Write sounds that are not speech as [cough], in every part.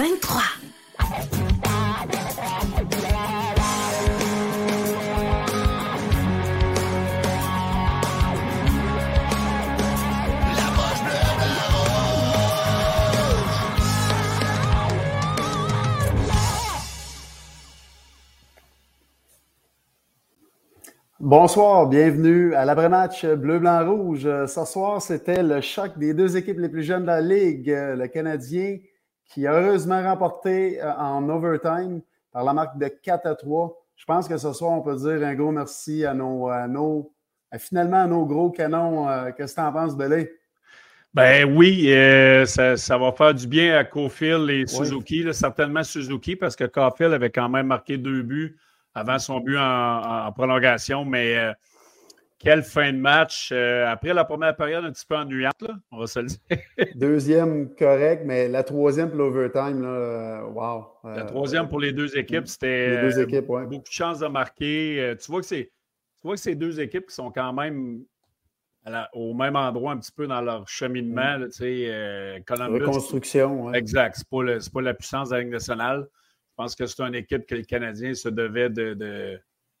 23. Bonsoir, bienvenue à l'après-match bleu-blanc-rouge. Ce soir, c'était le choc des deux équipes les plus jeunes de la Ligue. Le Canadien qui a heureusement remporté euh, en overtime par la marque de 4 à 3. Je pense que ce soir, on peut dire un gros merci à nos, nos finalement à nos gros canons. Euh, qu'est-ce que tu en penses, Belé? Ben oui, euh, ça, va faire du bien à Cofield et Suzuki, certainement Suzuki, parce que Caulfield avait quand même marqué deux buts avant son but en, prolongation. Mais euh, quelle fin de match. Euh, après la première période, un petit peu ennuyante, là, on va se le dire. [laughs] Deuxième, correct, mais la troisième pour l'overtime, là, wow. La troisième pour les deux équipes, c'était deux équipes, ouais. beaucoup de chances de marquer. tu vois que c'est. Tu vois que ces deux équipes qui sont quand même au même endroit un petit peu dans leur cheminement. Mm. tu sais, Reconstruction. Exact. Ce n'est pas, pas, la puissance de la Ligue nationale. Je pense que c'est une équipe que le Canadien se devait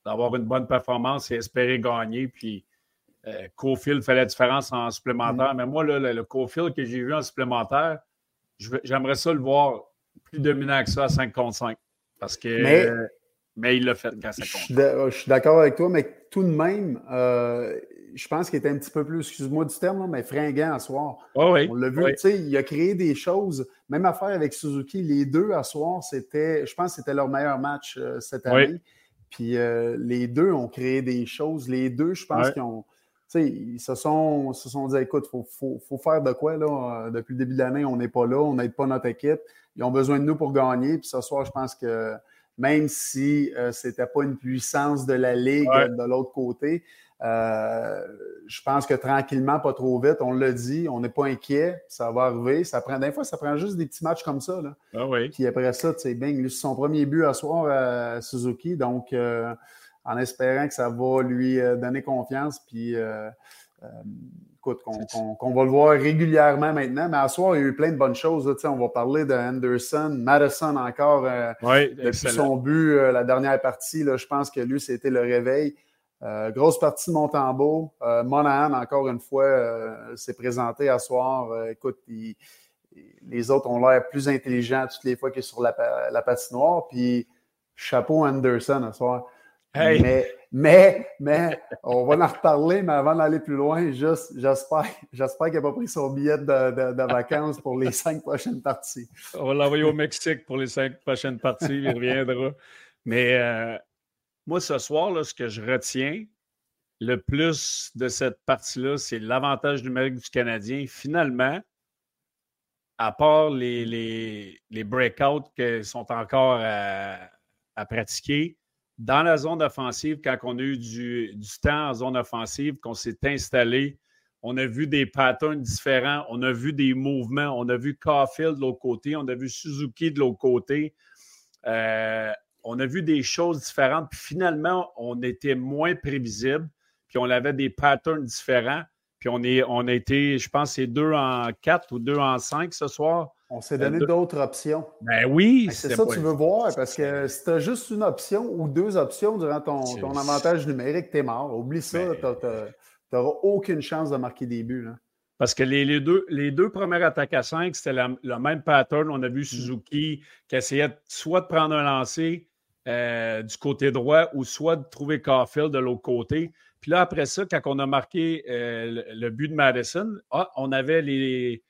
d'avoir une bonne performance et espérer gagner. Puis euh, Cofield fait la différence en supplémentaire. Mm. Mais moi, le, le Cofield que j'ai vu en supplémentaire, j'aimerais ça le voir plus dominant que ça à 5 contre 5. Parce que. Mais, il l'a fait grâce à Je suis d'accord avec toi, mais tout de même, euh, je pense qu'il était un petit peu plus, excuse-moi du terme, mais fringant à soir. On l'a vu, tu sais, il a créé des choses. Même affaire avec Suzuki, les deux à soir, c'était, je pense que c'était leur meilleur match euh, cette année. Puis euh, les deux ont créé des choses. Les deux, je pense qu'ils ont. Ils se sont, se sont dit écoute, il faut, faire de quoi là? Euh, depuis le début de l'année, on n'est pas là, on n'aide pas notre équipe. Ils ont besoin de nous pour gagner. Puis ce soir, je pense que même si ce n'était pas une puissance de la Ligue de l'autre côté, euh, je pense que tranquillement, pas trop vite, on l'a dit, on n'est pas inquiet, ça va arriver. Ça prend, des fois, ça prend juste des petits matchs comme ça. Là. Ah oui. Puis après ça, tu sais, bing, lui, son premier but à soir à Suzuki. Donc, euh, en espérant que ça va lui euh, donner confiance. Puis, écoute, qu'on va le voir régulièrement maintenant. Mais à soir, il y a eu plein de bonnes choses. Là, on va parler de Anderson, Madison encore. depuis son but, la dernière partie, là, je pense que lui, c'était le réveil. Euh, grosse partie de Montembeau. Euh, Monahan, encore une fois, euh, s'est présenté à soir. Euh, écoute, les autres ont l'air plus intelligents toutes les fois qu'il est sur la, la, patinoire. Puis, chapeau Anderson à soir. Mais, mais, mais, on va en reparler, mais avant d'aller plus loin, juste, j'espère, j'espère qu'il n'a pas pris son billet de, de, vacances pour les cinq prochaines parties. On va l'envoyer au Mexique pour les cinq prochaines parties, il reviendra. Mais moi, ce soir, là, ce que je retiens le plus de cette partie-là, c'est l'avantage numérique du Canadien. Finalement, à part les, les, les breakouts qui sont encore à, pratiquer, dans la zone offensive, quand on a eu du, du temps en zone offensive, qu'on s'est installé, on a vu des patterns différents, on a vu des mouvements, on a vu Caulfield de l'autre côté, on a vu Suzuki de l'autre côté. Euh, on a vu des choses différentes, puis finalement, on était moins prévisible, puis on avait des patterns différents, puis on, est, on a été, je pense, c'est deux en quatre ou deux en cinq ce soir. On s'est donné euh, d'autres options. Ben oui. C'est ça que tu veux voir, parce que si tu as juste une option ou deux options durant ton, avantage numérique, tu es mort. Oublie ça, ben tu n'auras aucune chance de marquer des buts. Parce que les, deux, les deux premières attaques à cinq, c'était le même pattern. On a vu mm. Suzuki qui essayait soit de prendre un lancer, euh, du côté droit ou soit de trouver Caulfield de l'autre côté. Puis là, après ça, quand on a marqué euh, le, but de Madison, ah, on avait les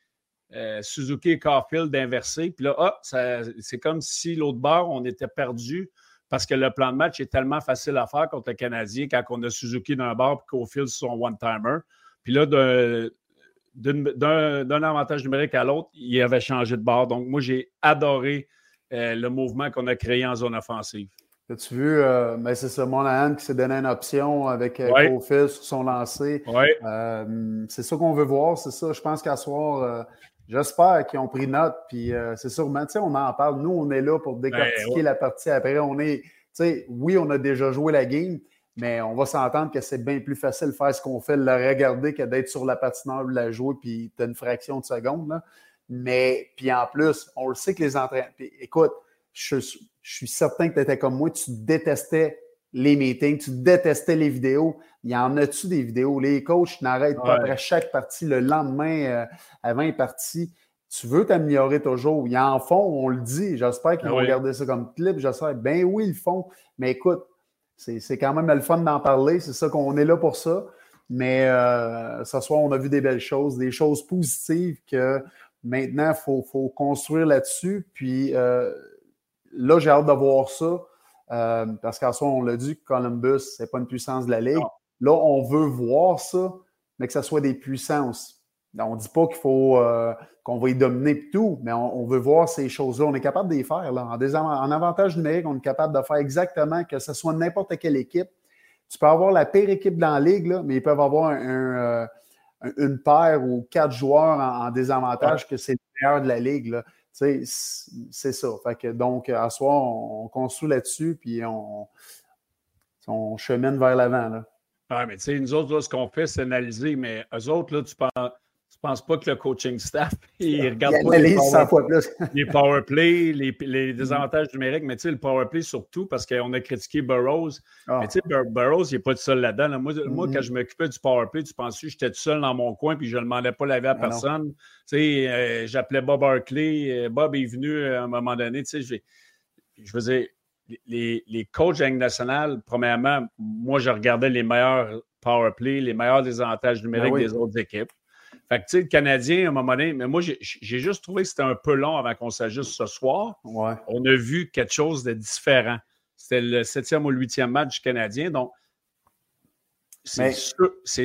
euh, Suzuki et Caulfield d'inverser. Puis là, ah, c'est comme si l'autre bord, on était perdu parce que le plan de match est tellement facile à faire contre le Canadien quand on a Suzuki d'un bord et Caulfield sur son one-timer. Puis là, d'un avantage numérique à l'autre, il avait changé de bord. Donc, moi, j'ai adoré euh, le mouvement qu'on a créé en zone offensive. As-tu vu, euh, ben, c'est ça, Monahan qui s'est donné une option avec euh, sur son lancer. Euh, c'est ça qu'on veut voir, c'est ça. Je pense qu'à soir, j'espère qu'ils ont pris note. Puis c'est sûrement, tu sais, on en parle. Nous, on est là pour ben, décortiquer la partie. Après, on est, tu sais, oui, on a déjà joué la game, mais on va s'entendre que c'est bien plus facile de faire ce qu'on fait, de la regarder, que d'être sur la patinoire, de la jouer, puis tu as une fraction de seconde. Là. Mais, puis en plus, on le sait que les entraîneurs. Écoute, je, suis certain que tu étais comme moi, tu détestais les meetings, tu détestais les vidéos. Il y en a-tu des vidéos? Les coachs n'arrêtent pas après chaque partie, le lendemain, euh, avant une partie. Tu veux t'améliorer toujours. Ils en font, on le dit. J'espère qu'ils ah vont regarder ça comme clip. J'espère, ben oui, ils le font. Mais écoute, c'est quand même le fun d'en parler. C'est ça qu'on est là pour ça. Mais euh, ce soir, on a vu des belles choses, des choses positives que maintenant, il faut, construire là-dessus. Puis euh, là, j'ai hâte de voir ça. Euh, parce qu'en soi, on l'a dit, Columbus, ce n'est pas une puissance de la Ligue. Là, on veut voir ça, mais que ce soit des puissances. On ne dit pas qu'il faut euh, qu'on va y dominer tout, mais on, veut voir ces choses-là. On est capable de les faire. Là. En, avantage numérique, on est capable de faire exactement que ce soit n'importe quelle équipe. Tu peux avoir la pire équipe dans la ligue, mais ils peuvent avoir euh, une paire ou quatre joueurs en, désavantage que c'est le meilleur de la ligue. Là c'est ça. Fait que, donc, à soir, on, construit là-dessus, puis on, on chemine vers l'avant. Ah, mais tu sais, nous autres, ce qu'on fait, c'est analyser, mais eux autres, là, tu penses je pense pas que le coaching staff, [laughs] il regarde pas les, power, les power play, les, les, désavantages numériques, mais tu sais, le power play surtout, parce qu'on a critiqué Burroughs. Ah. Mais tu sais, Burroughs, il n'est pas tout seul là-dedans. Moi, moi, quand mm-hmm. je m'occupais du power play, tu penses que j'étais tout seul dans mon coin, puis je ne demandais pas l'avis à ah personne? Tu sais, euh, j'appelais Bob Harkley. Euh, Bob est venu euh, à un moment donné, tu sais, je faisais les, les coachs nationale, premièrement, moi, je regardais les meilleurs power play, les meilleurs désavantages numériques ben des autres équipes. Fait que, tu sais, le Canadien, à un moment donné, mais moi, j'ai juste trouvé que c'était un peu long avant qu'on s'ajuste ce soir. On a vu quelque chose de différent. C'était le septième ou huitième match du Canadien. Donc, c'est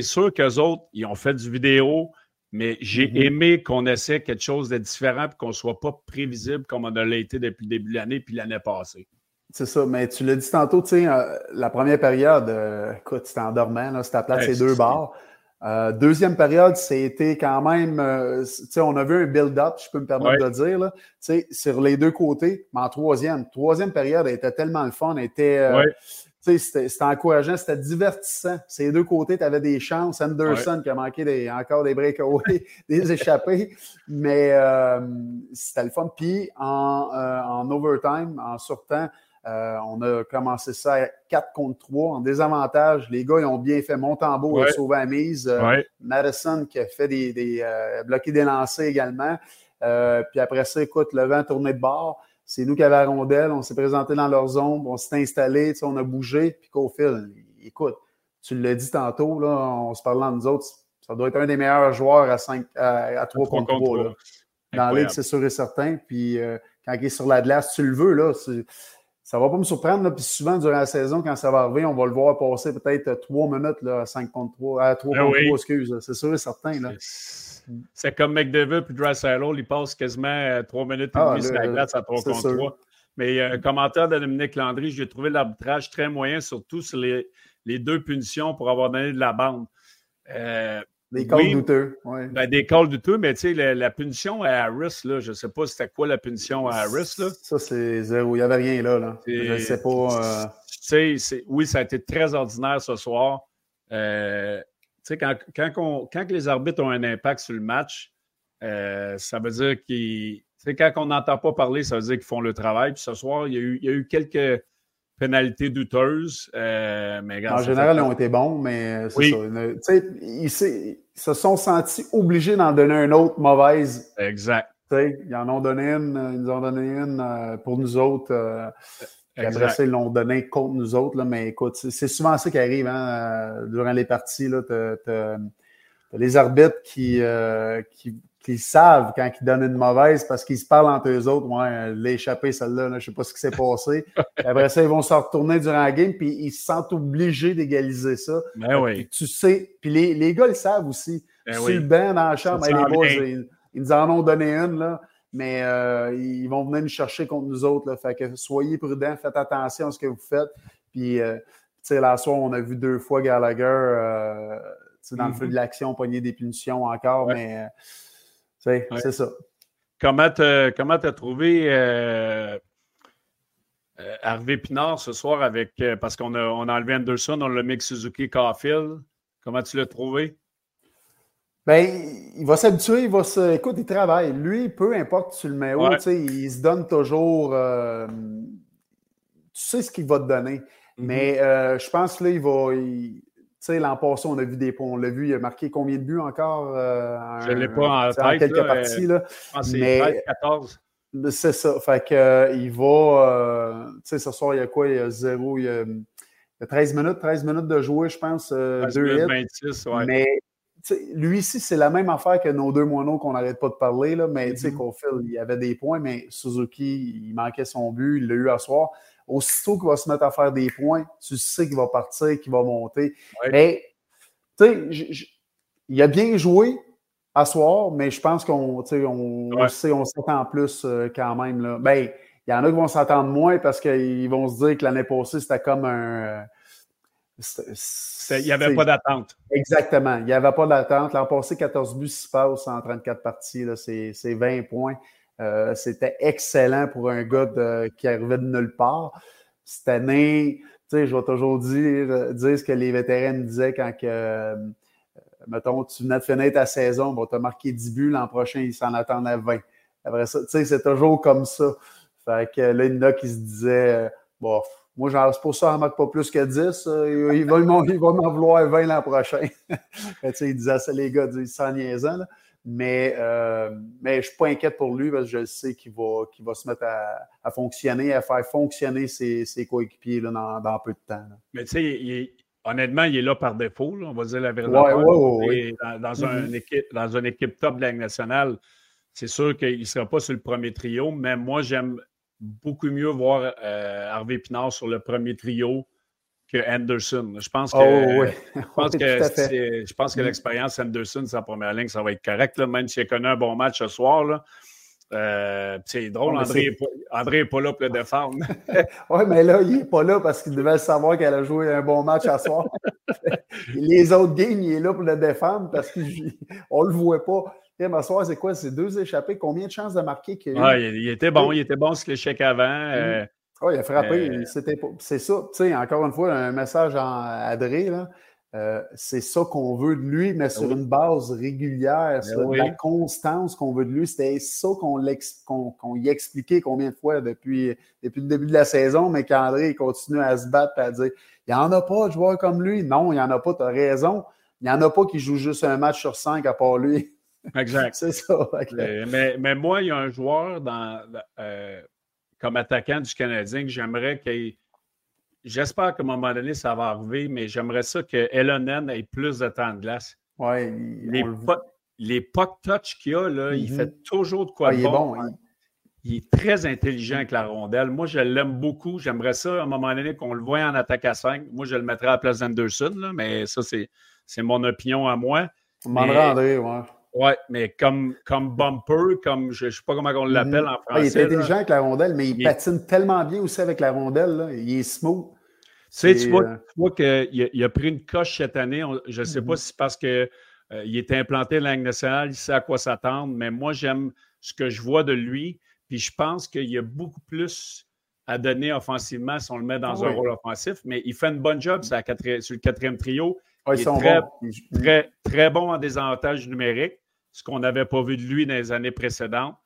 sûr, qu'eux autres, ils ont fait du vidéo, mais j'ai mm-hmm. aimé qu'on essaie quelque chose de différent et qu'on ne soit pas prévisible comme on l'a été depuis le début de l'année puis l'année passée. C'est ça, mais tu l'as dit tantôt, tu sais, euh, la première période, euh, écoute, c'était endormant, c'était à plat ces deux bars. Euh, deuxième période, c'était quand même, euh, sais, on a vu un build-up, je peux me permettre de le dire, là, sur les deux côtés, mais en troisième. Troisième période, elle était tellement le fun, était, euh, c'était encourageant, c'était divertissant. Ces deux côtés, tu avais des chances. Anderson qui a manqué des, encore des breakaways, [laughs] des échappées, mais c'était le fun. Puis en, en overtime, en surtemps, euh, on a commencé ça à 4 contre 3 en désavantage. Les gars, ils ont bien fait. Montembeau a sauvé la mise. Euh, Madison qui a fait des, des euh, bloqué des lancers également. puis après ça, écoute, le vent tourné de bord. C'est nous qui avions la rondelle. On s'est présenté dans leur zone. On s'est installé. On a bougé. Puis qu'au fil, écoute, tu l'as dit tantôt, là, on se parlant de nous autres. Ça doit être un des meilleurs joueurs à, 5, à, 3 contre 3. Dans la ligue, c'est sûr et certain. Puis quand il est sur la glace, tu le veux, là ça va pas me surprendre. Puis souvent, durant la saison, quand ça va arriver, on va le voir passer peut-être trois minutes là, à 5 contre 3, à 3 contre 3, excuse. C'est sûr et certain. Là. C'est comme McDavid puis Drysdale, il passe quasiment euh, trois minutes et ah, demie sur la glace à 3 contre 3. Mais euh, commentaire de Dominique Landry, j'ai trouvé l'arbitrage très moyen, surtout sur les, les, deux punitions pour avoir donné de la bande. Euh, des calls douteux. Ouais. Ben, des calls douteux, mais tu sais, la, punition à Harris, là, je ne sais pas c'était quoi la punition à Harris. Là. Ça, c'est zéro. Il n'y avait rien là. là. Je ne sais pas. Euh... oui, ça a été très ordinaire ce soir. Euh, quand, quand, quand, les arbitres ont un impact sur le match, euh, ça veut dire qu'ils. Quand on n'entend pas parler, ça veut dire qu'ils font le travail. Puis ce soir, il y a eu, il y a eu quelques pénalités douteuses. Euh, mais en général, ils ont été bons, mais c'est ça. Ils, se sont sentis obligés d'en donner une autre mauvaise. Exact. ils en ont donné une, ils nous ont donné une euh, pour nous autres. Euh, après ça, ils l'ont donné contre nous autres. Là, mais écoute, c'est souvent ça qui arrive hein, durant les parties. Tu as, les arbitres qui, qui, qu'ils savent quand ils donnent une mauvaise parce qu'ils se parlent entre eux autres. Ouais, l'échapper celle-là, je ne sais pas ce qui s'est passé. [laughs] après ça, ils vont se retourner durant la game, puis ils se sentent obligés d'égaliser ça. Ben oui. Tu sais, puis les, les, gars le savent aussi. Ben Sur le banc, dans la chambre, les boys, ils, nous en ont donné une, là, mais euh, ils vont venir nous chercher contre nous autres. Là, fait que soyez prudents, faites attention à ce que vous faites. Puis, euh, tu sais, la soir, on a vu deux fois Gallagher euh, dans le feu mm-hmm. de l'action, pogner des punitions encore, mais c'est ça. Comment tu as trouvé euh, euh, Harvey Pinard ce soir avec. Euh, parce qu'on a, on a enlevé Anderson, on l'a mis Suzuki Caulfield. Comment tu l'as trouvé? Ben, il va s'habituer, il va se. Écoute, il travaille. Lui, peu importe tu le mets où, il se donne toujours. tu sais ce qu'il va te donner. Mm-hmm. Mais je pense que là, il va sais, l'an passé, on a vu des points. On l'a vu, il a marqué combien de buts encore? Euh, je ne l'ai pas en tête. En quelques parties. Là. Mais, 14. C'est ça. Fait que, euh, il va. Euh, tu sais, ce soir, il y a quoi? Il y a zéro. Il y a, 13 minutes, 13 minutes de jouer, je pense. 13 minutes 26, ouais. Mais lui ici, c'est la même affaire que nos deux moineaux qu'on n'arrête pas de parler. Là, mais tu sais, mm-hmm. il y avait des points, mais Suzuki, il manquait son but, il l'a eu à soir aussitôt qu'il va se mettre à faire des points, tu sais qu'il va partir, qu'il va monter. Mais, tu sais, il a bien joué à soir, mais je pense qu'on on, sait, on s'attend plus euh, quand même. Là. Ben, il y en a qui vont s'attendre moins parce qu'ils vont se dire que l'année passée, c'était comme un. Euh, il n'y avait pas d'attente. Exactement. Il n'y avait pas d'attente. L'an passé, 14 buts, 6 passes en 34 parties. C'est 20 points. Euh, c'était excellent pour un gars qui arrivait de nulle part. Cette année, je vais toujours dire, dire ce que les vétérans disaient quand que, euh, mettons, tu venais de finir ta saison, bon, tu as marqué 10 buts, l'an prochain, ils s'en attendaient 20. Après ça, c'est toujours comme ça. Fait que là, il y en a qui se disaient, bon, moi, c'est pour ça, ne marque pas plus que 10. il va, m'en vouloir 20 l'an prochain. [laughs] tu sais, il disait ça, les gars, ils s'en niaisant, là. Mais, euh, mais je ne suis pas inquiète pour lui parce que je sais qu'il va, va se mettre à, fonctionner, à faire fonctionner ses, coéquipiers là, dans, peu de temps. Mais tu sais, honnêtement, il est là par défaut, on va dire la vérité. Ouais, ouais, dans, dans, mm-hmm. équipe, dans une équipe top de la nationale, c'est sûr qu'il ne sera pas sur le premier trio, mais moi, j'aime beaucoup mieux voir euh, Harvey Pinard sur le premier trio que Anderson. Je pense que, oh, je pense que, je pense que mm. l'expérience Anderson, sa première ligne, ça va être correct, là, même s'il a connu un bon match ce soir. Là. Euh, c'est drôle, André n'est pas, là pour le défendre. [laughs] oui, mais là, il n'est pas là parce qu'il devait savoir qu'elle a joué un bon match ce soir. [laughs] Les autres games, il est là pour le défendre parce qu'on ne le voit pas. Et ma soir, c'est quoi? C'est deux échappés. Combien de chances de marquer qu'il a eu? il, était bon, il était bon sur l'échec avant. Mm. Euh, Oh, il a frappé. Euh, c'est ça. Tu sais, encore une fois, un message à Adré, euh, c'est ça qu'on veut de lui, mais sur une base régulière, ben sur la constance qu'on veut de lui. C'était ça qu'on qu y expliquait combien de fois depuis, depuis le début de la saison, mais qu'André continue à se battre et à dire il n'y en a pas de joueurs comme lui. Non, il n'y en a pas, tu as raison. Il n'y en a pas qui joue juste un match sur cinq à part lui. Exact. [laughs] c'est ça. Mais, mais, moi, il y a un joueur dans. Euh, comme attaquant du Canadien que j'aimerais qu'il J'espère qu'à un moment donné, ça va arriver, mais j'aimerais ça que Elonen ait plus de temps de glace. Ouais, les, puck, les touch qu'il a, là, il mm-hmm. fait toujours de quoi il bon. Est bon Il est très intelligent avec la rondelle. Moi, je l'aime beaucoup. J'aimerais ça, à un moment donné, qu'on le voit en attaque à 5. Moi, je le mettrais à la place d'Anderson, mais ça, c'est mon opinion à moi. Mais... André, ouais. Oui, mais comme, comme bumper, comme je ne sais pas comment on l'appelle en français. il est intelligent avec la rondelle, mais il, patine tellement bien aussi avec la rondelle. Il est smooth. Tu sais, tu vois, vois qu'il a, pris une coche cette année. je ne sais pas mm-hmm. si c'est parce qu'il euh, est implanté dans la nationale, il sait à quoi s'attendre, mais moi, j'aime ce que je vois de lui. Puis je pense qu'il y a beaucoup plus à donner offensivement si on le met dans ah un rôle offensif, mais il fait une bonne job sur, le quatrième trio. il est très, très, très bon en désavantage numérique ce qu'on n'avait pas vu de lui dans les années précédentes.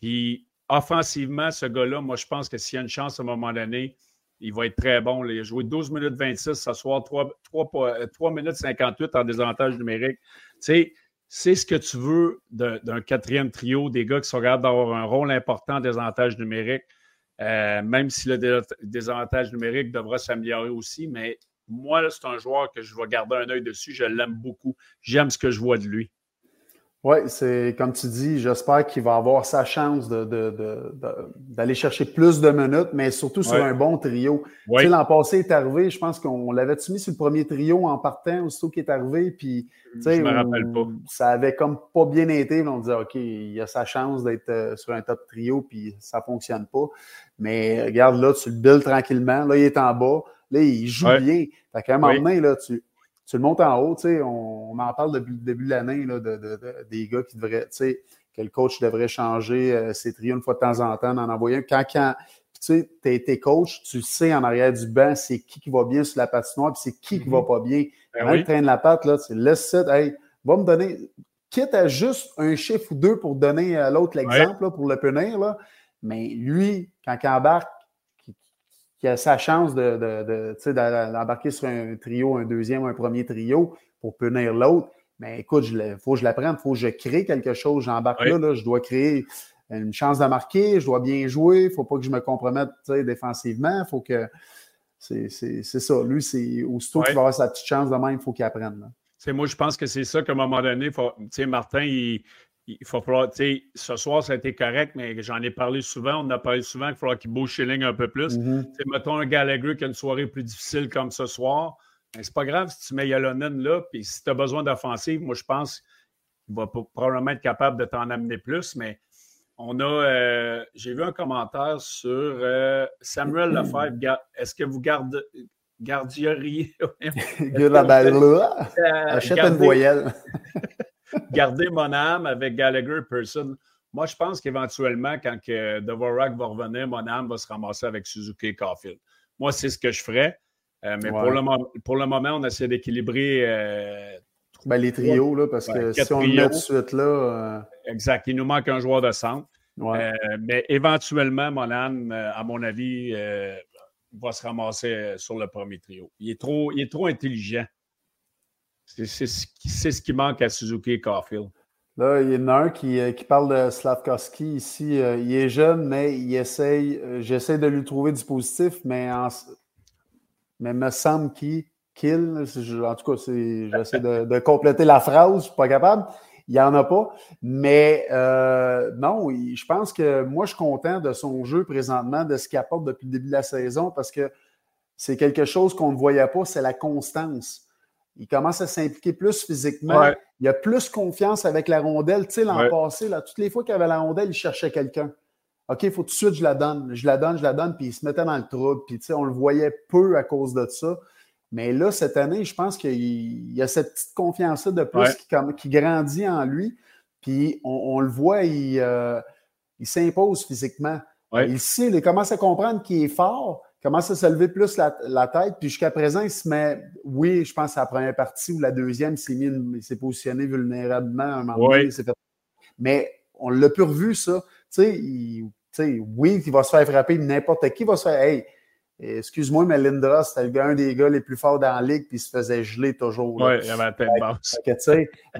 Puis offensivement, ce gars-là, moi, je pense que s'il y a une chance à un moment donné, il va être très bon. Il a joué 12 minutes 26 ce soir, 3, 3, minutes 58 en désavantage numérique. Tu sais, c'est ce que tu veux d'un quatrième trio, des gars qui sont capables d'avoir un rôle important en désavantage numérique, euh, même si le désavantage numérique devra s'améliorer aussi. Mais moi, c'est un joueur que je vais garder un œil dessus. Je l'aime beaucoup. J'aime ce que je vois de lui. Oui, c'est comme tu dis, j'espère qu'il va avoir sa chance d'aller chercher plus de minutes, mais surtout sur un bon trio. Tu sais, l'an passé est arrivé, je pense qu'on l'avait mis sur le premier trio en partant, aussitôt qu'il est arrivé, puis tu sais, ça avait comme pas bien été. On disait, OK, il a sa chance d'être euh, sur un top trio, puis ça fonctionne pas. Mais regarde, là, tu le builds tranquillement. Là, il est en bas. Là, il joue bien. Fait qu'à un moment donné, là, tu, tu le montes en haut, tu sais, on, en parle depuis le début de l'année, de, de, des gars qui devraient, tu sais, que le coach devrait changer euh, ses trios une fois de temps en temps, en envoyer un. Quand, quand tu sais, été coach, tu sais en arrière du banc, c'est qui qui va bien sur la patinoire, puis c'est qui qui va mhm. pas bien. Ben quand oui. traîne la patte, là, tu laisse ça, hey, va me donner, quitte à juste un chiffre ou deux pour donner à l'autre l'exemple, pour le punir, là, mais lui, quand il embarque, qui a sa chance d'embarquer de, de, sur un trio, un deuxième ou un premier trio pour punir l'autre. Mais écoute, il faut que je l'apprenne, il faut que je crée quelque chose. J'embarque là, là, je dois créer une chance de marquer, je dois bien jouer, il ne faut pas que je me compromette défensivement. faut que. C'est ça. Lui, c'est aussitôt qu'il va avoir sa petite chance de même, il faut qu'il apprenne. Moi, je pense que c'est ça qu'à un moment donné, faut, Martin, il, il faut falloir, tu sais, ce soir, ça a été correct, mais j'en ai parlé souvent. On en a parlé souvent qu'il faudra qu'il bouge Schilling un peu plus. Mm Mettons un Gallagher qui a une soirée plus difficile comme ce soir. Ben, c'est pas grave si tu mets Yalonen là, puis si tu as besoin d'offensive, moi, je pense qu'il va probablement être capable de t'en amener plus, mais on a, euh, j'ai vu un commentaire sur euh, Samuel Lefebvre. Est-ce que vous gardez, [laughs] balle là. Achète une voyelle. [laughs] [laughs] garder mon âme avec Gallagher Person. Moi, je pense qu'éventuellement, quand que Dvorak va revenir, mon âme va se ramasser avec Suzuki et Caulfield. Moi, c'est ce que je ferais. Euh, mais pour, le pour, le moment, on essaie d'équilibrer. Euh, ben, les trios, là, parce que si on le met de suite là. Euh, exact. Il nous manque un joueur de centre. mais éventuellement, mon âme, à mon avis, va se ramasser sur le premier trio. Il est trop, il est trop intelligent. C'est ce, qui manque à Suzuki et Caulfield. Là, il y en a un qui, euh, parle de Slavkovski ici. Euh, il est jeune, mais il essaye. Euh, j'essaie de lui trouver du positif, mais, en, mais me semble qu'il. En tout cas, j'essaie de, compléter la phrase, je ne suis pas capable. Il n'y en a pas. Mais non, je pense que moi, je suis content de son jeu présentement, de ce qu'il apporte depuis le début de la saison, parce que c'est quelque chose qu'on ne voyait pas, c'est la constance il commence à s'impliquer plus physiquement. Il a plus confiance avec la rondelle. Tu sais, l'an passé, là, toutes les fois qu'il avait la rondelle, il cherchait quelqu'un. OK, il faut tout de suite, je la donne, je la donne, je la donne, puis il se mettait dans le trouble. Puis, tu sais, on le voyait peu à cause de ça. Mais là, cette année, je pense qu'il y a cette petite confiance-là de plus qui, grandit en lui. Puis, on, le voit, il, euh, il s'impose physiquement. Il sait, il commence à comprendre qu'il est fort, commence à se lever plus la, tête. Puis jusqu'à présent, il se met, oui, je pense à la première partie ou la deuxième, il s'est positionné vulnérablement un moment donné. Mais on l'a plus revu, ça. Tu sais, oui, il va se faire frapper, n'importe qui va se faire. Hey, Excuse-moi, mais Lindros, c'était un des gars les plus forts dans la ligue, puis il se faisait geler toujours. Oui, il avait la tête basse.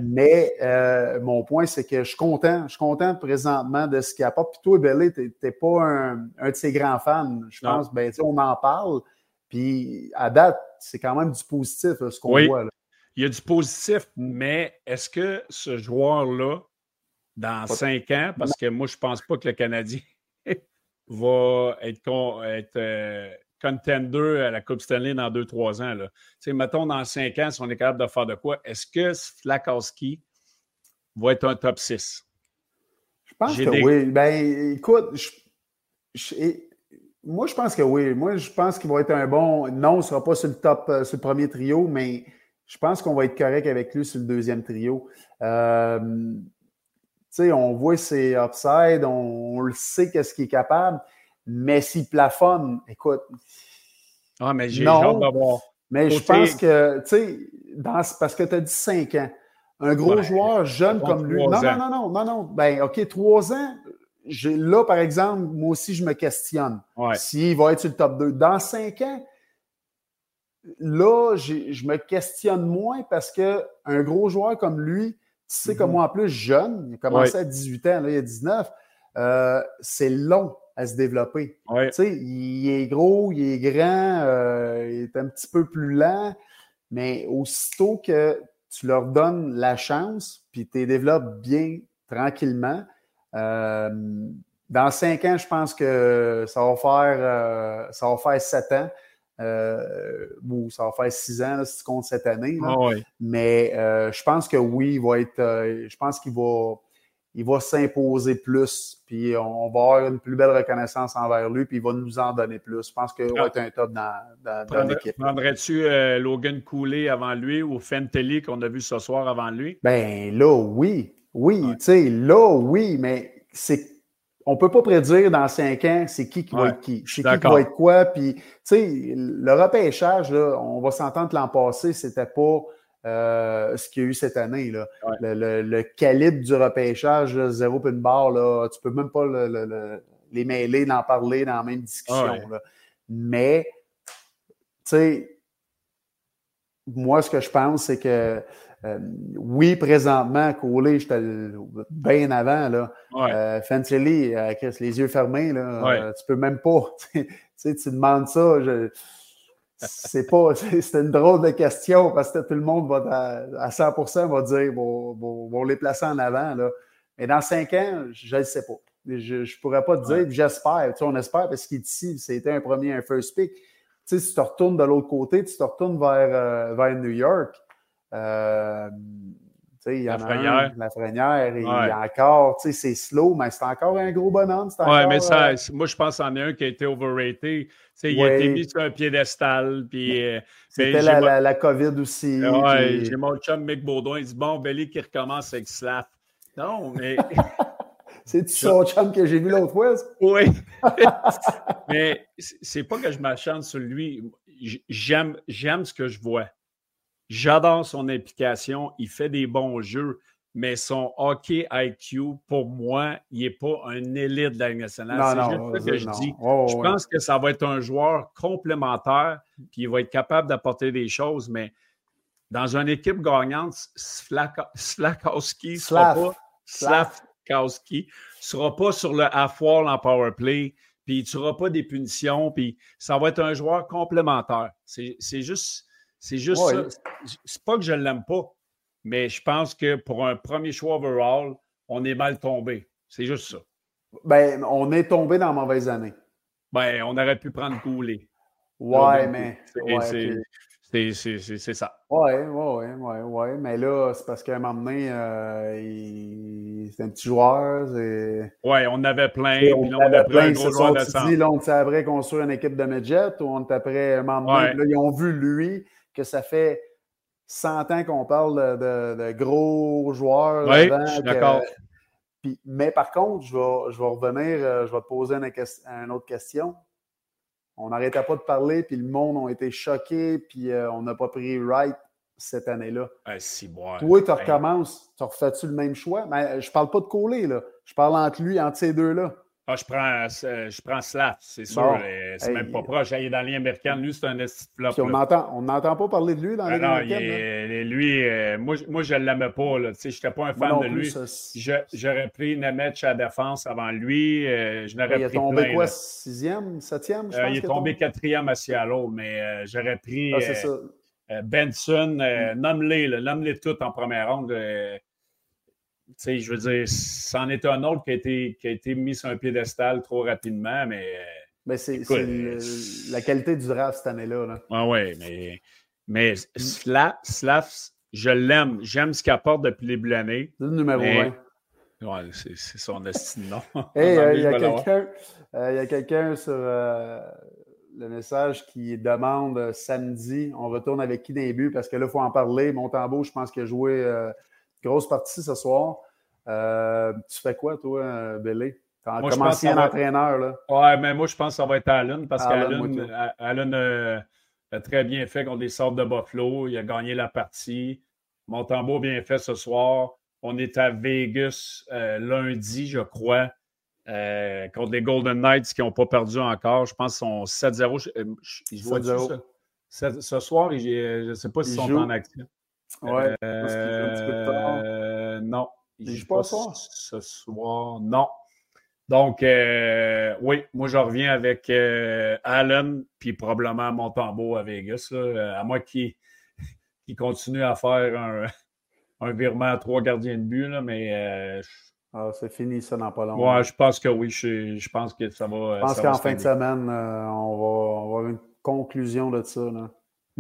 mais euh, mon point, c'est que je suis content. Je suis content présentement de ce qu'il apporte. Puis toi, Belé, tu n'es pas un, de ses grands fans. Je pense, ben, on en parle. Puis à date, c'est quand même du positif, ce qu'on voit. Là. Il y a du positif, mm. mais est-ce que ce joueur-là, dans cinq ans, parce que moi, je ne pense pas que le Canadien [laughs] va être, être euh, contender à la Coupe Stanley dans 2-3 ans. Là. mettons, dans 5 ans, si on est capable de faire de quoi, est-ce que Flakowski va être un top 6? Je pense que oui. Ben, écoute, moi, je pense que oui. Moi, je pense qu'il va être un bon. Non, il ne sera pas sur le top, euh, sur le premier trio, mais je pense qu'on va être correct avec lui sur le deuxième trio. Euh, on voit ses upsides, on, le sait qu'est-ce qu'il est capable. Mais s'il plafonne, écoute. Ah, mais j'ai hâte d'avoir. Mais je pense que, tu sais, parce que tu as dit 5 ans. Un gros joueur jeune comme lui. Non, non, non, non, non, non. Ben, OK, 3 ans. Là, par exemple, moi aussi, je me questionne. S'il va être sur le top 2. Dans 5 ans, là, je me questionne moins parce qu'un gros joueur comme lui, tu sais, comme mm-hmm. moi en plus, jeune, il a commencé à 18 ans, là, il a 19, euh, c'est long à se développer. Tu sais, il est gros, il est grand, euh, il est un petit peu plus lent, mais aussitôt que tu leur donnes la chance, puis tu les développes bien tranquillement. Euh, dans cinq ans, je pense que ça va faire, euh, ça va faire sept ans. Euh, ou ça va faire six ans si tu comptes cette année. Ah Mais je pense que oui, il va être. je pense qu'il va il va s'imposer plus, puis on, va avoir une plus belle reconnaissance envers lui, puis il va nous en donner plus. Je pense qu'il va être un top dans, dans, l'équipe. Prendrais-tu euh, Logan Cooley avant lui ou Fentelly qu'on a vu ce soir avant lui? Ben là, oui. Oui, tu sais, là, oui, mais c'est on ne peut pas prédire dans cinq ans c'est qui qui va être qui, chez qui, qui va être quoi. Puis, tu sais, le repêchage, là, on va s'entendre que l'an passé, c'était pas euh, ce qu'il y a eu cette année. Là. Le, calibre du repêchage, zéro puis une barre, là, tu peux même pas les mêler, d'en parler dans la même discussion. Mais, tu sais, moi, ce que je pense, c'est que euh, oui, présentement, Coley, j'étais bien avant. Là. Euh, les yeux fermés, là, tu peux même pas. [laughs] tu tu demandes ça. Je, c'est pas, [laughs] c'est une drôle de question parce que tout le monde va à, 100% va dire, vont, vont, les placer en avant. Là. Mais dans cinq ans, je ne sais pas. Je ne pourrais pas te dire, j'espère. Tu on espère parce qu'il est ici, c'était un premier, un first pick. Tu sais, si tu te retournes de l'autre côté, tu te retournes vers, euh, vers New York. Euh, il y la, a la Frenière, il y a encore, c'est slow, mais c'est encore un gros bonhomme. Oui, mais ça, euh, moi, je pense en a un qui a été overrated. Il a été mis sur un piédestal. Puis, euh, C'était la, la, COVID aussi. Oui, j'ai mon chum Mick Baudouin, il dit Bon, Belly qui recommence avec Slav. Non, mais. [laughs] C'est son chum que j'ai vu l'autre fois? Oui. [laughs] mais c'est pas que je m'acharne sur lui. J'aime ce que je vois. J'adore son implication. Il fait des bons jeux, mais son hockey IQ, pour moi, il n'est pas un élite de la Ligue nationale. C'est juste ce que je dis. je pense que ça va être un joueur complémentaire, puis il va être capable d'apporter des choses, mais dans une équipe gagnante, Slakowski sera pas. Slakowski sera pas sur le half-wall en power play, puis tu n'auras pas des punitions, puis ça va être un joueur complémentaire. C'est juste c'est juste ça. C'est pas que je ne l'aime pas, mais je pense que pour un premier choix overall, on est mal tombé. C'est juste ça. Ben, on est tombé dans la mauvaise année. Ben, on aurait pu prendre Cooley. Ouais, mais. C'est ça. Oui, oui, oui, oui. Mais là, c'est parce qu'à un moment donné, euh, c'est un petit joueur. Oui, on avait plein. on, puis on avait plein. Un gros joueur de dit, là, on était après construire une équipe de midget ou on était après un moment donné. Là, ils ont vu lui que ça fait 100 ans qu'on parle de, gros joueurs. Oui, je suis d'accord. mais par contre, je vais, je vais revenir, euh, je vais te poser une, autre question. On n'arrêtait pas de parler, puis le monde a été choqué, puis euh, on n'a pas pris right cette année-là. si, bon, Toi, tu recommences, tu refais-tu le même choix? Mais je parle pas de coller, là. Je parle entre lui, entre ces deux-là. Ah, je prends, je prends Slav, c'est sûr. c'est même pas proche. Il est dans l'Américain. Lui, c'est un flop. on n'entend pas parler de lui dans ah, Lui, euh, moi, moi, je ne l'aimais pas. Je n'étais pas un fan de lui. J'aurais pris Nemec à la défense avant lui. Euh, je n'aurais il est tombé quoi, sixième, septième? Je euh, il est tombé quatrième à Seattle, mais j'aurais pris ah, Benson, mm. nomme-les, nomme-les toutes en première ronde je veux dire, c'en est un autre qui a, été, qui a été mis sur un piédestal trop rapidement, mais. Mais c'est la qualité du draft cette année-là. Ah oui, mais, mais Slav, je l'aime. J'aime ce qu'il apporte depuis le début de l'année. C'est le numéro 1. Oui, c'est son destin, non? [laughs] [laughs] Euh, il y a quelqu'un sur euh, le message qui demande euh, samedi, on retourne avec qui des buts? Parce que là, il faut en parler. Montembeau, je pense qu'il a joué grosse partie ce soir. Euh, tu fais quoi, toi, Bélé? Comme ancien entraîneur, là. Ouais, mais moi, je pense que ça va être Allen parce qu'Allen euh, a très bien fait contre les sortes de Buffalo. Il a gagné la partie. Montembeau bien fait ce soir. On est à Vegas euh, lundi, je crois, contre les Golden Knights qui n'ont pas perdu encore. Je pense qu'ils sont 7-0. Je, vois ça? Ce soir, je ne sais pas s'ils sont en action. Ouais. Euh, non. Il joue pas ce soir. Non. Donc, euh, oui, moi, je reviens avec euh, Allen, puis probablement Montembeau à Vegas, à moi qui [laughs] qu'il continue à faire un, [laughs] un, virement à trois gardiens de but, là, mais. Euh, ah, c'est fini ça dans pas longtemps. Ouais, je pense que oui. Je, je pense que ça va. Je pense qu'en fin de semaine, euh, on, va, on, va, avoir une conclusion de ça. Là.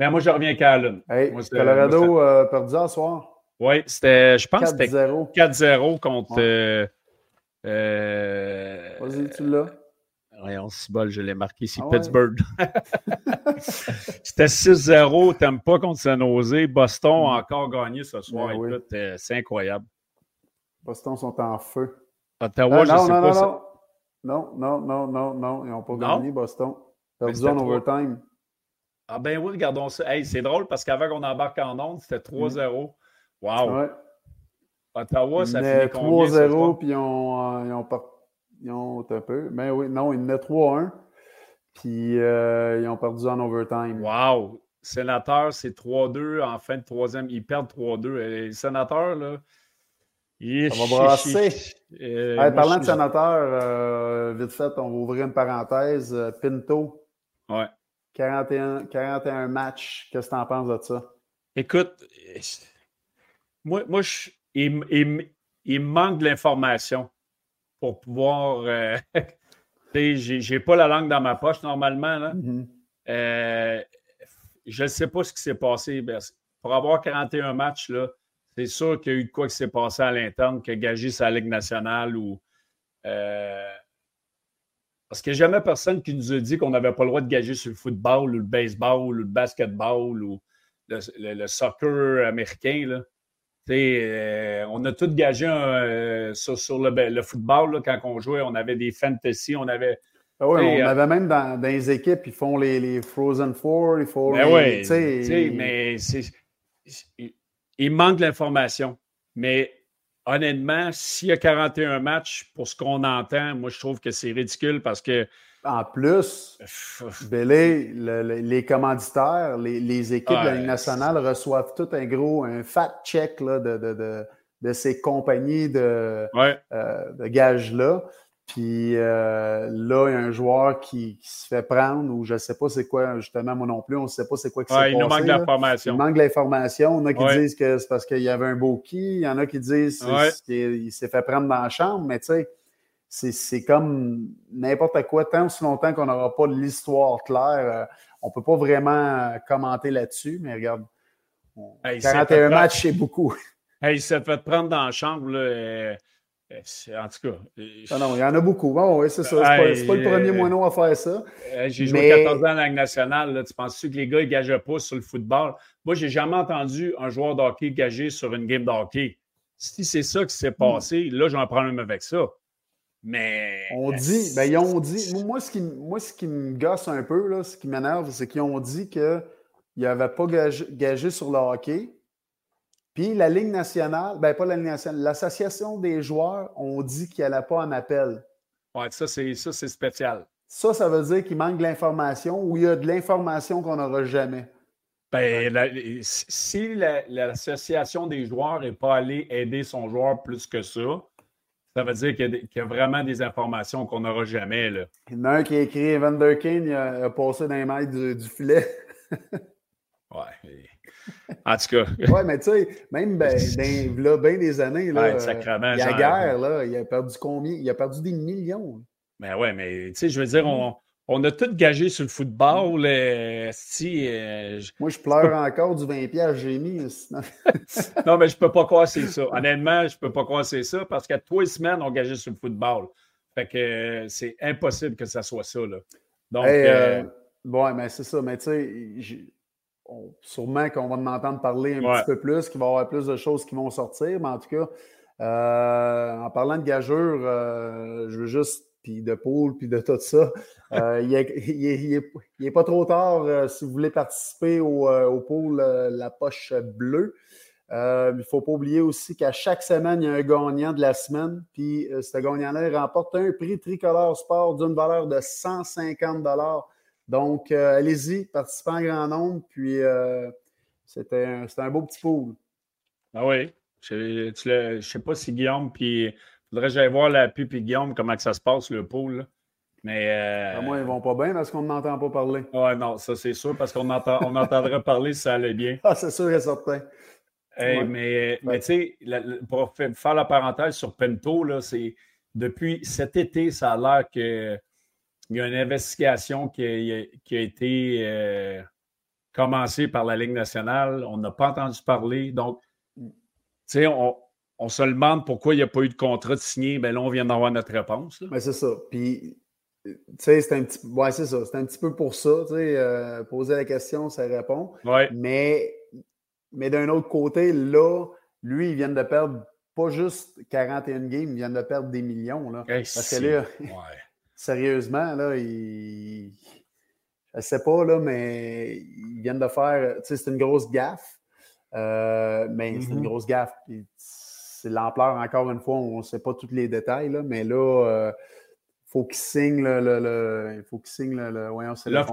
Mais moi, je reviens qu'à Allen. Hey, Colorado a perdu ce soir. Oui, c'était, je pense que c'était 4-0 contre. Euh, euh, Vas-y, tu l'as. Voyons, si bol, je l'ai marqué ici. Ah Pittsburgh. [laughs] C'était 6-0. T'aimes pas contre San Jose. Boston a mm. encore gagné ce soir. Ben Écoute, euh, c'est incroyable. Boston sont en feu. Ottawa, je non, sais non, pas. Non, non, non, non, non, non. Ils n'ont pas gagné, Boston. Perdu en overtime. Ah ben oui, regardons ça. Hey, c'est drôle parce qu'avant qu'on embarque en onde, c'était 3-0. Wow. Ouais. Ottawa, ça fait 3-0, puis ils ont, euh, ils ont, ils ont un peu. Mais oui, non, ils menaient 3-1. Puis euh, ils ont perdu en overtime. Wow! Sénateur, c'est 3-2 en fin de troisième. Ils perdent 3-2. Les sénateurs, là. Ça va brasser. Euh, parlant de sénateur, euh, vite fait, on va ouvrir une parenthèse. Pinto. Ouais. 41, 41 matchs. Qu'est-ce que tu en penses de ça? Écoute, moi, moi je, il, il, me manque de l'information pour pouvoir. Euh, [laughs] je n'ai pas la langue dans ma poche normalement. Là. Mm-hmm. Euh, je ne sais pas ce qui s'est passé. Pour avoir 41 matchs, c'est sûr qu'il y a eu de quoi qui s'est passé à l'interne, que gagé sa Ligue nationale ou. Euh, parce qu'il n'y a jamais personne qui nous a dit qu'on n'avait pas le droit de gager sur le football ou le baseball ou le basketball ou le soccer américain. Là. Euh, on a tout gagé euh, sur, le, football. quand on jouait, on avait des fantasy, on avait. Ah oui, on euh, avait même dans, les équipes, ils font les, Frozen Four, ils font ben les, mais il manque l'information. Mais honnêtement, s'il y a 41 matchs, pour ce qu'on entend, moi, je trouve que c'est ridicule parce que en plus, les commanditaires, les, équipes de la Ligue nationale reçoivent tout un gros, un fat check de, ces compagnies de, euh, de gages-là. Puis euh, là, il y a un joueur qui, se fait prendre, ou je ne sais pas c'est quoi, justement, moi non plus, on ne sait pas c'est quoi qui s'est passé. Il nous manque l'information. Il manque l'information. Il y en a qui disent que c'est parce qu'il y avait un beau qui, il y en a qui disent qu'il s'est fait prendre dans la chambre, mais tu sais, c'est comme n'importe quoi. Tant aussi longtemps qu'on n'aura pas l'histoire claire, euh, on ne peut pas vraiment euh, commenter là-dessus, mais regarde, 41 matchs, c'est beaucoup. Hey, il s'est fait prendre dans la chambre. Là, en tout cas. Ah non, il y en a beaucoup. Bon, oui, c'est ça. C'est pas, pas, le premier moineau à faire ça. J'ai joué 14 ans à la Ligue nationale. tu penses que les gars ne gagent pas sur le football? Moi, j'ai jamais entendu un joueur de hockey gager sur une game de hockey. Si c'est ça qui s'est hmm. passé, là, j'ai un problème avec ça. Mais. On dit, ben, ils ont dit. Moi, ce qui, moi, ce qui me gosse un peu, là, ce qui m'énerve, c'est qu'ils ont dit qu'ils n'avaient pas gagé, sur le hockey. Puis la Ligue nationale, ben pas la Ligue nationale, l'Association des joueurs ont dit qu'il n'y allait pas en appel. Oui, ça, c'est ça, c'est spécial. Ça, ça veut dire qu'il manque de l'information ou il y a de l'information qu'on n'aura jamais. Ben, si l'association des joueurs n'est pas allée aider son joueur plus que ça, ça veut dire qu'il y, a vraiment des informations qu'on n'aura jamais. Là. Il y en a un qui a écrit Kane, il a, passé dans les mailles du, filet. [laughs] ouais. En tout cas. [laughs] ouais, mais tu sais, même ben, dans, bien des années, là, il y a guerre, là, il a perdu combien? Il a perdu des millions. Ben ouais, mais tu sais, je veux dire, on, on a tout gagé sur le football. si, euh, Moi, je pleure encore du 20 pièces j'ai mis. [laughs] non, mais je ne peux pas croire c'est ça. Honnêtement, je ne peux pas croire c'est ça parce qu'à trois semaines, on gagé sur le football. Fait que euh, c'est impossible que ça soit ça. Là. Donc. Euh, bon, mais c'est ça. Mais tu sais, sûrement qu'on va en entendre parler un petit peu plus, qu'il va y avoir plus de choses qui vont sortir. Mais en tout cas, en parlant de gageure, je veux juste puis de poule, puis de tout ça. Euh, [laughs] il n'est pas trop tard euh, si vous voulez participer au, euh, au pool La Poche Bleue. il ne faut pas oublier aussi qu'à chaque semaine, il y a un gagnant de la semaine. Puis ce gagnant-là remporte un prix tricolore sport d'une valeur de 150 Donc, allez-y, participez en grand nombre. Puis c'était un, un, beau petit pool. Ah oui. Je ne sais pas si Guillaume puis Faudrait que j'aille voir la pub et Guillaume comment que ça se passe, le pôle. Mais. Euh... moi, ils vont pas bien parce qu'on n'entend pas parler. Ouais, non, ça c'est sûr, parce qu'on entend, on entendrait [laughs] parler si ça allait bien. Ah, c'est sûr et certain. Mais, mais tu sais, pour faire la parenthèse sur Pento, c'est depuis cet été, ça a l'air qu'il y a une investigation qui a, qui a été euh, commencée par la Ligue nationale. On n'a pas entendu parler. Donc, tu sais, on, on, se demande pourquoi il n'y a pas eu de contrat de signé. Bien là, on vient d'avoir notre réponse. Mais c'est ça. Puis, tu sais, c'est un petit ouais, c'est ça. C'est un petit peu pour ça. Tu sais, euh, poser la question, ça répond. Ouais. Mais, mais d'un autre côté, là, lui, il vient de perdre pas juste 41 games, ils viennent de perdre des millions. Là. Parce que là, [laughs] sérieusement, là, ils. Je ne sais pas, là, mais ils viennent de faire. Tu sais, c'est une grosse gaffe. Euh, mais c'est une mm-hmm. grosse gaffe. C'est l'ampleur, encore une fois, on ne sait pas tous les détails, là, mais là, euh, faut qu'il signe le, le, il faut qu'il signe le, l'offre,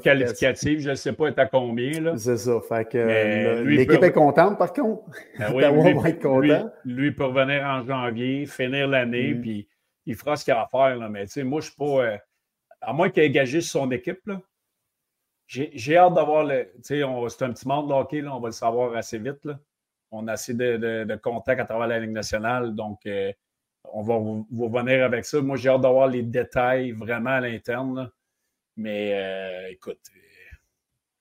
qualificative, je ne sais pas est à combien. C'est ça. Fait que l'équipe est contente par contre. Ben oui, [laughs] lui, va être content. Lui, peut revenir en janvier, finir l'année, mm. puis il fera ce qu'il a à faire. Là. Mais tu sais, moi, je ne suis pas. Euh, à moins qu'il ait gagé sur son équipe, là, j'ai, hâte d'avoir le. Tu sais, c'est un petit monde de hockey, là, on va le savoir assez vite. Là. On a assez de, de, contacts à travers la Ligue nationale. Donc, euh, on va vous, revenir avec ça. Moi, j'ai hâte d'avoir les détails vraiment à l'interne. Mais euh, écoute,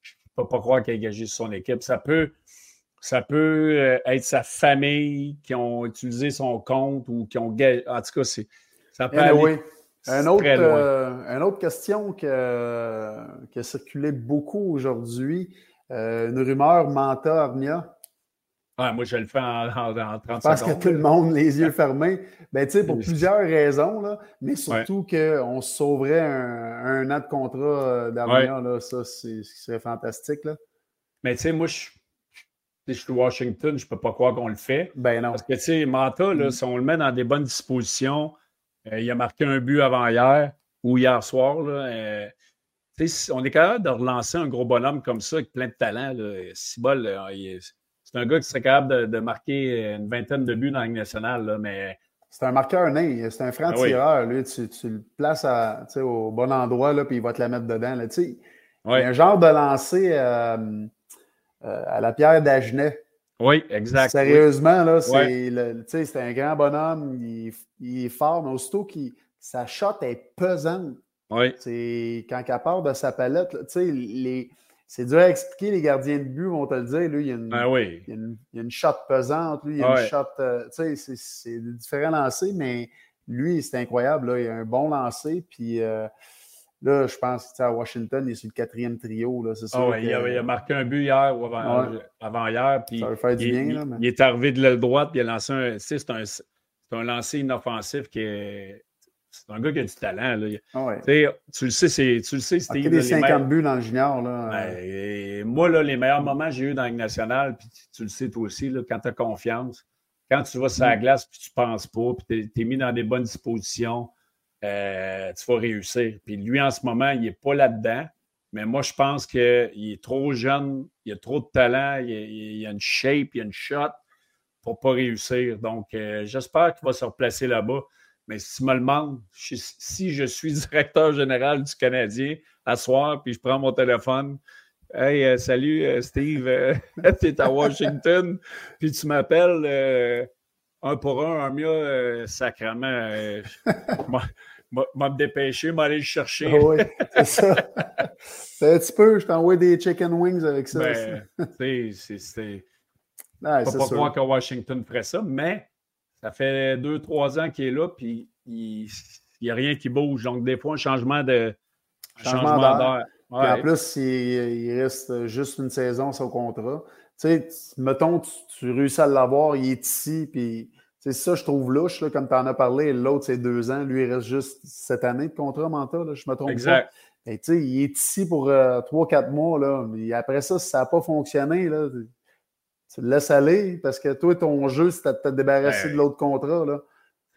je ne peux pas croire qu'il a engagé son équipe. Ça peut, ça peut être sa famille qui ont utilisé son compte ou qui ont. En tout cas, c'est, ça peut aller. Un autre, euh, une autre question qui a circulé beaucoup aujourd'hui, une rumeur Manta Armia moi, je le fais en, 30 secondes. Parce que tout le monde, les yeux [laughs] fermés. Ben, tu sais, pour plusieurs raisons, là, mais surtout qu'on sauverait un, an de contrat euh, d'avenir, là, ça, c'est ce qui serait fantastique. Là. Mais tu sais, moi, je, je suis Washington, je ne peux pas croire qu'on le fait. Ben non. Parce que, tu sais, Manta, là, mm. si on le met dans des bonnes dispositions, euh, il a marqué un but avant hier ou hier soir, là, euh, on est capable de relancer un gros bonhomme comme ça avec plein de talent. Si bol, c'est un gars qui serait capable de, marquer une vingtaine de buts dans la Ligue nationale, mais. C'est un marqueur nain, c'est un franc ah tireur. Lui, tu, le places au bon endroit, là, puis il va te la mettre dedans. Là, Il y a un genre de lancer euh, euh, à la pierre d'Agenet. Oui, exact. Sérieusement, là, c'est un grand bonhomme, il, est fort, mais aussitôt que sa shot est pesante. Oui. Quand il part de sa palette, les, c'est dur à expliquer, les gardiens de but vont te le dire. Lui, il y a une, il y a une, il y a une shot pesante, lui, il y a une shot. Euh, tu sais, c'est différents lancers, mais lui, c'est incroyable. Là, il a un bon lancer. Puis euh, là, je pense que à Washington, il est sur le quatrième trio. Là, c'est ah il, a, marqué un but hier ou avant, avant hier. Puis ça veut faire du bien. Là, mais... il, est arrivé de l'aile droite, puis il a lancé un. C'est un, un lancer inoffensif qui est c'est un gars qui a du talent. Là. Ah tu le sais, c'est, tu le sais, Steve. Il a des 50 buts dans le junior. Là. Ben, moi, là, les meilleurs moments que j'ai eu dans la Ligue nationale, puis tu, le sais toi aussi, là, quand tu as confiance, quand tu vas sur la mm. glace puis tu ne penses pas, puis tu es, mis dans des bonnes dispositions, euh, tu vas réussir. Puis lui, en ce moment, il n'est pas là-dedans. Mais moi, je pense qu'il est trop jeune, il a trop de talent, il, a une shape, il a une shot pour ne pas réussir. Donc, euh, j'espère qu'il va se replacer là-bas. Mais si tu me le demandes, si je suis [laughs] directeur général du Canadien à soir, puis je prends mon téléphone, Hey, euh, salut Steve, [laughs] tu es à Washington, puis tu m'appelles un pour un, un mieux, sacrement. [laughs] m'a me dépêcher, m'aller le chercher. Ah oui, c'est ça. c'est un petit peu, je t'envoie des chicken wings avec ça. Ben, [laughs] c'est. Pas pour croire que Washington ferait ça, mais ça fait deux, trois ans qu'il est là, puis il n'y a rien qui bouge. Donc, des fois, un changement de changement, d'air. En plus, il, reste juste une saison sur contrat. Tu sais, mettons, tu, réussis à l'avoir, il est ici, puis c'est ça, je trouve louche, là, comme tu en as parlé. L'autre, c'est deux ans. Lui, il reste juste cette année de contrat mental, je me trompe exact. pas. Et, il est ici pour euh, trois, quatre mois. Là. Mais après ça, si ça n'a pas fonctionné, là, tu le laisses aller parce que toi, ton jeu, c'est de te débarrasser de l'autre contrat. Là.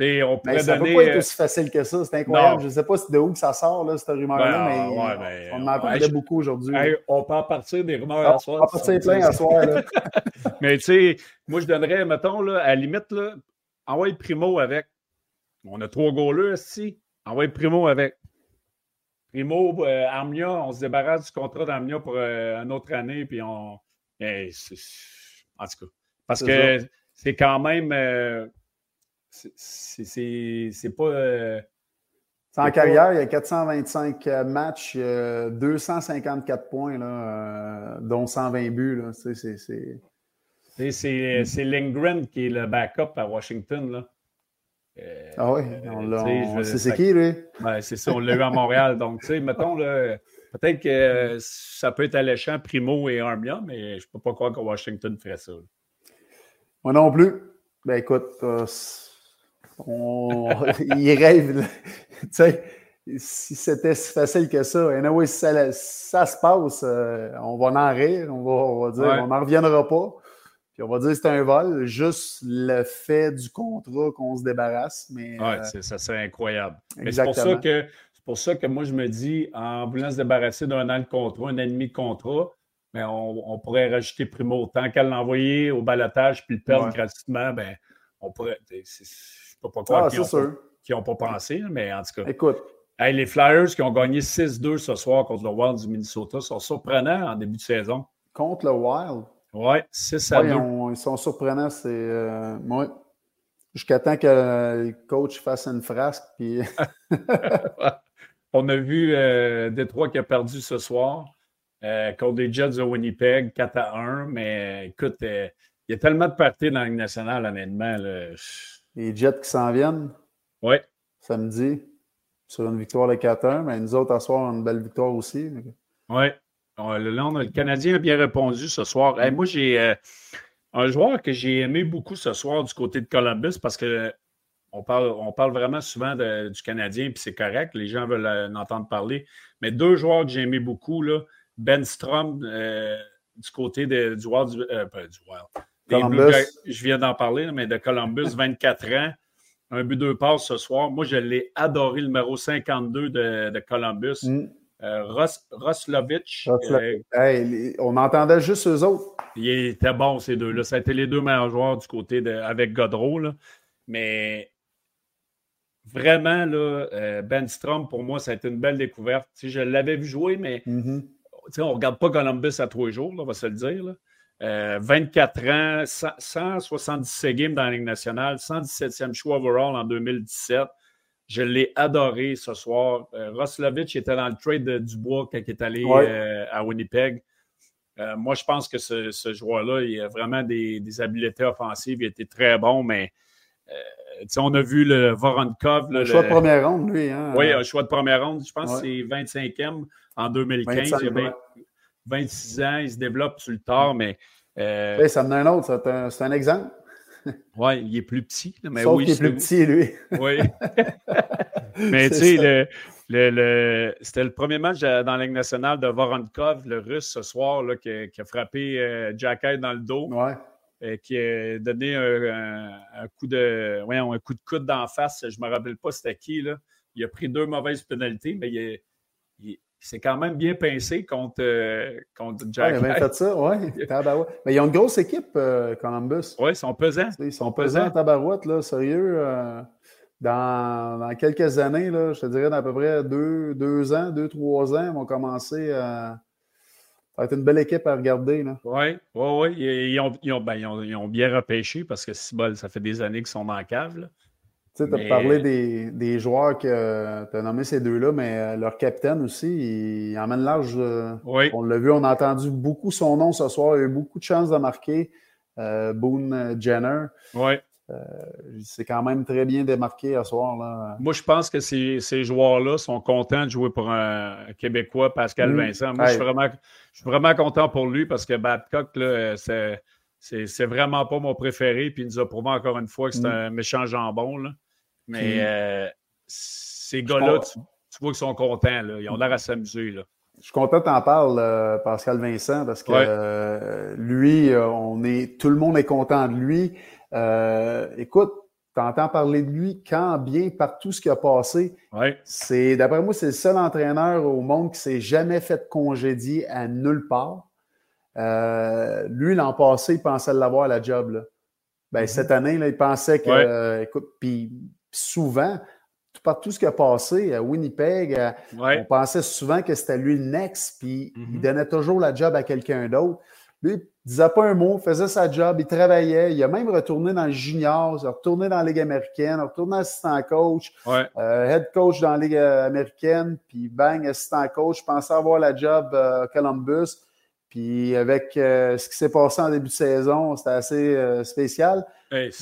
On pourrait ça ne peut pas être aussi facile que ça. C'est incroyable. Je ne sais pas de où que ça sort, là, cette rumeur-là, ben, mais on en parlait beaucoup aujourd'hui. on peut en partir des rumeurs à soir. On peut en partir plein à soir. [laughs] mais tu sais, moi, je donnerais, mettons, là, à la limite, là, envoie Primo avec. On a trois goalers ici. Envoyez Primo avec. Primo, euh, Armia, on se débarrasse du contrat d'Armia pour euh, une autre année, puis on. Eh, en tout cas. Parce que c'est quand même. Euh, c'est pas. en carrière, il y a 425 matchs, 254 points, là, dont 120 buts. C'est Lindgren qui est le backup à Washington. Là. Euh, ah oui, on, c'est qui, lui? Ben, c'est ça, on l'a eu à Montréal. Donc, tu sais, mettons, peut-être que ça peut être alléchant, Primo et Armia, mais je ne peux pas croire que Washington ferait ça. Moi non plus. Ben écoute, il rêve. tu sais, si c'était si facile que ça, anyway, si ça, ça se passe, euh, on va en rire, on va, on va dire, on n'en reviendra pas on va dire que c'est un vol, juste le fait du contrat qu'on se débarrasse. Mais, oui, euh, ça serait incroyable. c'est pour ça que pour ça que moi, je me dis, en voulant se débarrasser d'un an de contrat, un an de contrat, mais on, pourrait rajouter Primo. Tant qu'à l'envoyer au balotage puis le perdre gratuitement, ben, on pourrait. Peux pas croire ah, qu'ils n'ont pas, pensé, mais en tout cas. Écoute. les Flyers qui ont gagné 6-2 ce soir contre le Wild du Minnesota sont surprenants en début de saison. Contre le Wild? Oui, 6 à 2. Ils, sont surprenants. C'est, euh, Jusqu'à temps que le coach fasse une frasque. Puis... [laughs] On a vu euh, Détroit qui a perdu ce soir euh, contre les Jets de Winnipeg, 4 à 1. Mais écoute, euh, il y a tellement de parties dans la Ligue nationale, honnêtement. Les Jets qui s'en viennent. Oui. Samedi, sur une victoire de 4 1. Mais nous autres, à soir, une belle victoire aussi. Oui. Le, Canadien a bien répondu ce soir. moi, j'ai euh, un joueur que j'ai aimé beaucoup ce soir du côté de Columbus parce que on parle, on parle vraiment souvent du Canadien, puis c'est correct, les gens veulent en entendre parler. Mais deux joueurs que j'ai aimé beaucoup, là, Ben Strom euh, du côté de, du Wild, du, euh, Columbus. je viens d'en parler, mais de Columbus, 24 ans, un but, deux passes ce soir. Moi, je l'ai adoré, le numéro 52 de, Columbus. Mm. Euh, Roslovich. Euh, on entendait juste eux autres. Il était bon, ces deux-là. Ça a été les deux meilleurs joueurs du côté de, avec Godreau. Mais vraiment, là, euh, Ben Strom, pour moi, ça a été une belle découverte. je l'avais vu jouer, mais mm-hmm. on ne regarde pas Columbus à trois jours, on va se le dire. 24 ans, 177 games dans la Ligue nationale, 117e choix overall en 2017. Je l'ai adoré ce soir. Euh, Roslovich était dans le trade de Dubois quand il est allé euh, à Winnipeg. Euh, moi, je pense que ce, joueur-là, il a vraiment des, habiletés offensives. Il était très bon, mais on a vu le Voronkov. le choix de première ronde, lui. Hein? Oui, un choix de première ronde. Je pense que c'est 25e en 2015. il a 26 ans, il se développe sur le tard, mais. ça me donne un autre. C'est un exemple. [laughs] Oui, il est plus petit. mais Sauf oui, il est plus petit, lui. [laughs] Oui. [laughs] mais tu sais, le, c'était le premier match dans la Ligue nationale de Voronkov, le russe, ce soir, là, qui, a frappé euh, Jack dans le dos. Ouais. Qui a donné un, coup de un coup de coude d'en face. Je ne me rappelle pas c'était qui. Là. Il a pris deux mauvaises pénalités, mais il, il, c'est quand même bien pincé contre, euh, contre Jack. il a bien fait ça, oui. Mais ils ont une grosse équipe, euh, Columbus. Oui, ils sont pesants. Ils sont, pesants à tabarouette, là, sérieux. Euh, dans, quelques années, là, je te dirais d'à peu près deux, deux ans, deux, trois ans, ils vont commencer à. Ça va être une belle équipe à regarder. Oui, oui, oui. Ils ont, ben, ils, ont, ils, ont, bien repêché parce que si ça fait des années qu'ils sont dans la cave. Là. Tu sais, as parlé des, joueurs que tu as nommé ces deux-là, mais euh, leur capitaine aussi, il emmène l'âge. Euh, on l'a vu, on a entendu beaucoup son nom ce soir. Il a eu beaucoup de chances de marquer. Euh, Boone Jenner. Oui. c'est quand même très bien démarqué ce soir. Là. Moi, je pense que ces, ces joueurs-là sont contents de jouer pour un Québécois, Pascal mm. Vincent. Moi, je, suis vraiment, je suis vraiment content pour lui parce que Babcock, c'est c'est vraiment pas mon préféré. Puis il nous a prouvé encore une fois que c'est mm. un méchant jambon. Là. Mais euh, ces gars-là, tu, vois qu'ils sont contents. Là. Ils ont l'air à s'amuser. Je suis content que tu en parles, euh, Pascal Vincent, parce que euh, lui, on est, tout le monde est content de lui. écoute, tu entends parler de lui quand bien par tout ce qui a passé. C'est, d'après moi, c'est le seul entraîneur au monde qui s'est jamais fait congédier à nulle part. lui, l'an passé, il pensait l'avoir à la job. Là. Ben, mm-hmm. Cette année, là, il pensait que, écoute, puis souvent, par tout ce qui a passé à Winnipeg, on pensait souvent que c'était lui le next, puis il mm-hmm. donnait toujours la job à quelqu'un d'autre. Lui, il disait pas un mot, faisait sa job, il travaillait. Il a même retourné dans le junior, il a retourné dans la Ligue américaine, retourné assistant coach, euh, head coach dans la Ligue euh, américaine, puis bang, assistant coach. Je pensais avoir la job euh, à Columbus. Puis avec ce qui s'est passé en début de saison, c'était assez spécial.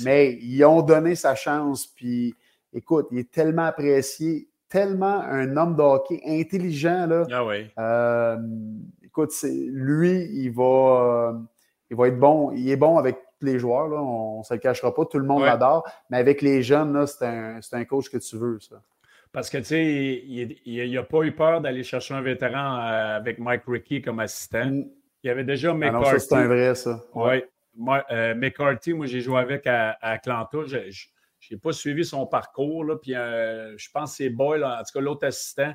mais ils ont donné sa chance. Puis écoute, il est tellement apprécié, tellement un homme de hockey intelligent. Là. Ah oui écoute, lui, il va, euh, il va être bon. Il est bon avec les joueurs, là, on ne se le cachera pas, tout le monde l'adore, mais avec les jeunes, c'est un, un, coach que tu veux, ça. Parce que, tu sais, il n'a pas eu peur d'aller chercher un vétéran euh, avec Mike Rickey comme assistant. Mm. Il y avait déjà McCarthy. Ah c'est un vrai, ça. Oui. Moi, euh, McCarthy, moi, j'ai joué avec à, Atlanta. Je n'ai pas suivi son parcours, là, puis je pense que c'est Boyle, en tout cas, l'autre assistant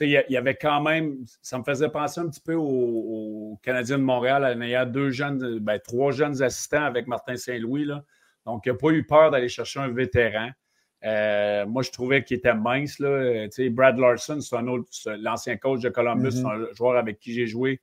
il y, avait quand même, ça me faisait penser un petit peu aux, Canadiens de Montréal, il y a deux jeunes, ben, trois jeunes assistants avec Martin Saint-Louis. Donc, il n'a pas eu peur d'aller chercher un vétéran. Euh, moi, je trouvais qu'il était mince. Là. Brad Larson, c'est un autre, l'ancien coach de Columbus, c'est mm-hmm. un joueur avec qui j'ai joué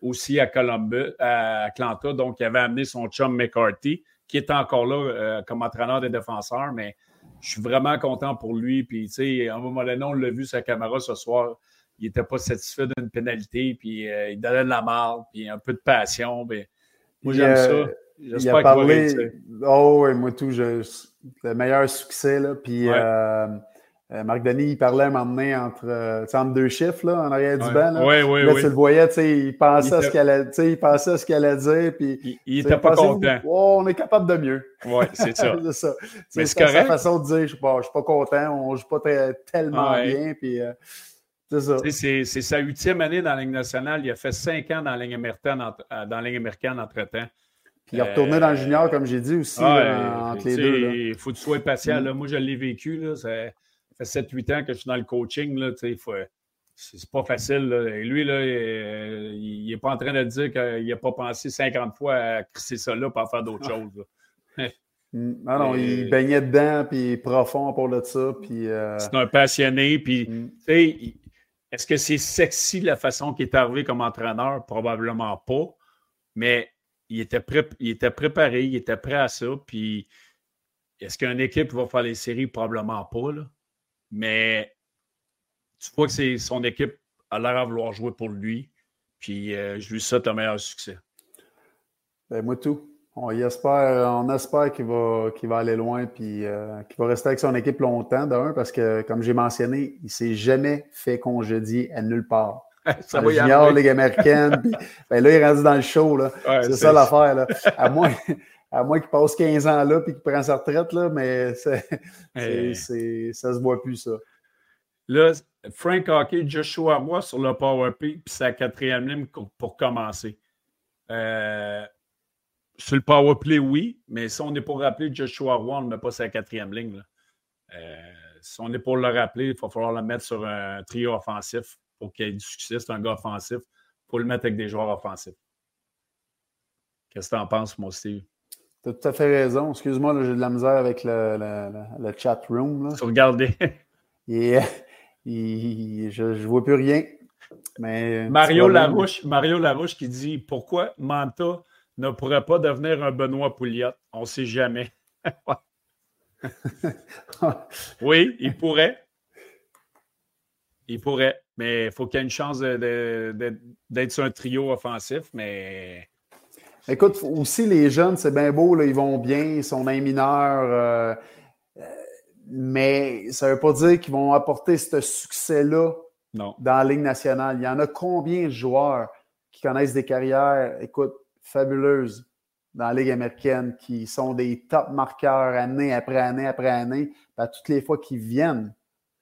aussi à Columbus, à Atlanta. Donc, il avait amené son chum McCarthy, qui est encore là euh, comme entraîneur des défenseurs, mais je suis vraiment content pour lui. Puis, tu sais, à un moment donné, on l'a vu sa caméra ce soir. Il n'était pas satisfait d'une pénalité, puis euh, il donnait de la marde, puis un peu de passion. Moi, j'aime ça. J'espère qu'il va réussir. Oh, oui, moi, tout. Je, le meilleur succès, là. Puis, euh, euh, Marc Denis, il parlait un moment donné entre, euh, entre deux chiffres là, en arrière du banc. Là. Oui, oui, là, tu le voyais, il pensait, à ce qu'elle allait, il pensait à ce qu'elle allait dire. Puis, il n'était pas content. Oh, on est capable de mieux. Oui, c'est ça. [laughs] c'est ça. Mais c'est sa façon de dire, je ne suis, pas, suis pas content, on ne joue pas tellement bien. Puis, euh, c'est ça. C'est, sa huitième année dans la Ligue nationale. Il a fait cinq ans dans la Ligue américaine, dans la Ligue américaine entre-temps. Puis il a retourné dans le junior, comme j'ai dit aussi, entre les deux. Il faut que tu sois patient. Mm. Là. Moi, je l'ai vécu. Là, ça fait 7-8 ans que je suis dans le coaching. Là, c'est pas facile. Et lui, là, il n'est pas en train de dire qu'il n'a pas pensé 50 fois à crisser ça là pour faire d'autres ah. [laughs] choses. Mm. Ah non, il baignait dedans, puis profond pour de ça. Puis, euh, C'est un passionné. Puis, mm. est-ce que c'est sexy la façon qu'il est arrivé comme entraîneur? Probablement pas. Mais il était, préparé, il était prêt à ça. Puis, est-ce qu'une équipe va faire les séries? Probablement pas. Là. Mais tu vois que son équipe a l'air à vouloir jouer pour lui. Puis euh, je lui souhaite un meilleur succès. Ben, moi, tout. On, espère, on qu'il va, va aller loin puis euh, qu'il va rester avec son équipe longtemps, d'un, parce que, comme j'ai mentionné, il ne s'est jamais fait congédier à nulle part. [laughs] Ça va junior, Ligue américaine. ben là, il est rendu dans le show. c'est ça l'affaire. À moins, à moins qu'il passe 15 ans là et qu'il prenne sa retraite, là, mais ça ne se voit plus, ça. Là, Frank Hockey, Joshua moi sur le Power P, puis sa quatrième ligne pour commencer. Euh, sur le Power Play, oui, mais si on est pour rappeler Joshua Roy, on ne met pas sa quatrième ligne. Euh, si on est pour le rappeler, il va falloir le mettre sur un trio offensif pour qu'il ait du succès. C'est un gars offensif. Il faut le mettre avec des joueurs offensifs. Qu'est-ce que tu en penses, moi, Steve? Tu as tout à fait raison. Excuse-moi, j'ai de la misère avec le, le, chat room. Regardez. [laughs] je ne vois plus rien. Mais Mario Larouche, Mario Larouche qui dit Pourquoi Manta ne pourrait pas devenir un Benoît Pouliot? On ne sait jamais. [laughs] [laughs] oui, il pourrait. Il pourrait. Mais il faut qu'il y ait une chance d'être sur un trio offensif. Mais Écoute, aussi, les jeunes, c'est bien beau, là, ils vont bien, ils sont un mineur, euh, euh, mais ça ne veut pas dire qu'ils vont apporter ce succès-là dans la Ligue nationale. Il y en a combien de joueurs qui connaissent des carrières, écoute, fabuleuses dans la Ligue américaine, qui sont des top marqueurs année après année après année, à toutes les fois qu'ils viennent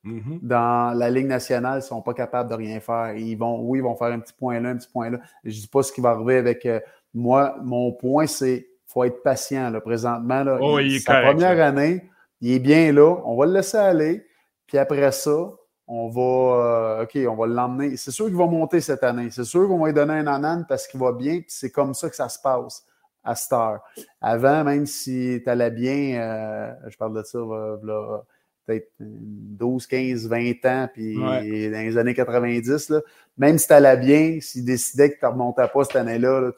mm-hmm. dans la Ligue nationale, ils ne sont pas capables de rien faire. Ils vont, oui, ils vont faire un petit point là, un petit point là. Je ne dis pas ce qui va arriver avec euh, moi, mon point, c'est qu'il faut être patient là, présentement. Là. Oh, sa première année, il est bien là. On va le laisser aller. Puis après ça, on va, euh, OK, on va l'emmener. C'est sûr qu'il va monter cette année. C'est sûr qu'on va lui donner un anan parce qu'il va bien. Puis c'est comme ça que ça se passe à Star. Avant, même si tu allais bien, euh, je parle de ça, peut-être 12, 15, 20 ans, puis dans les années 90, là, même si tu allais bien, s'il décidait que tu ne remontais pas cette année-là,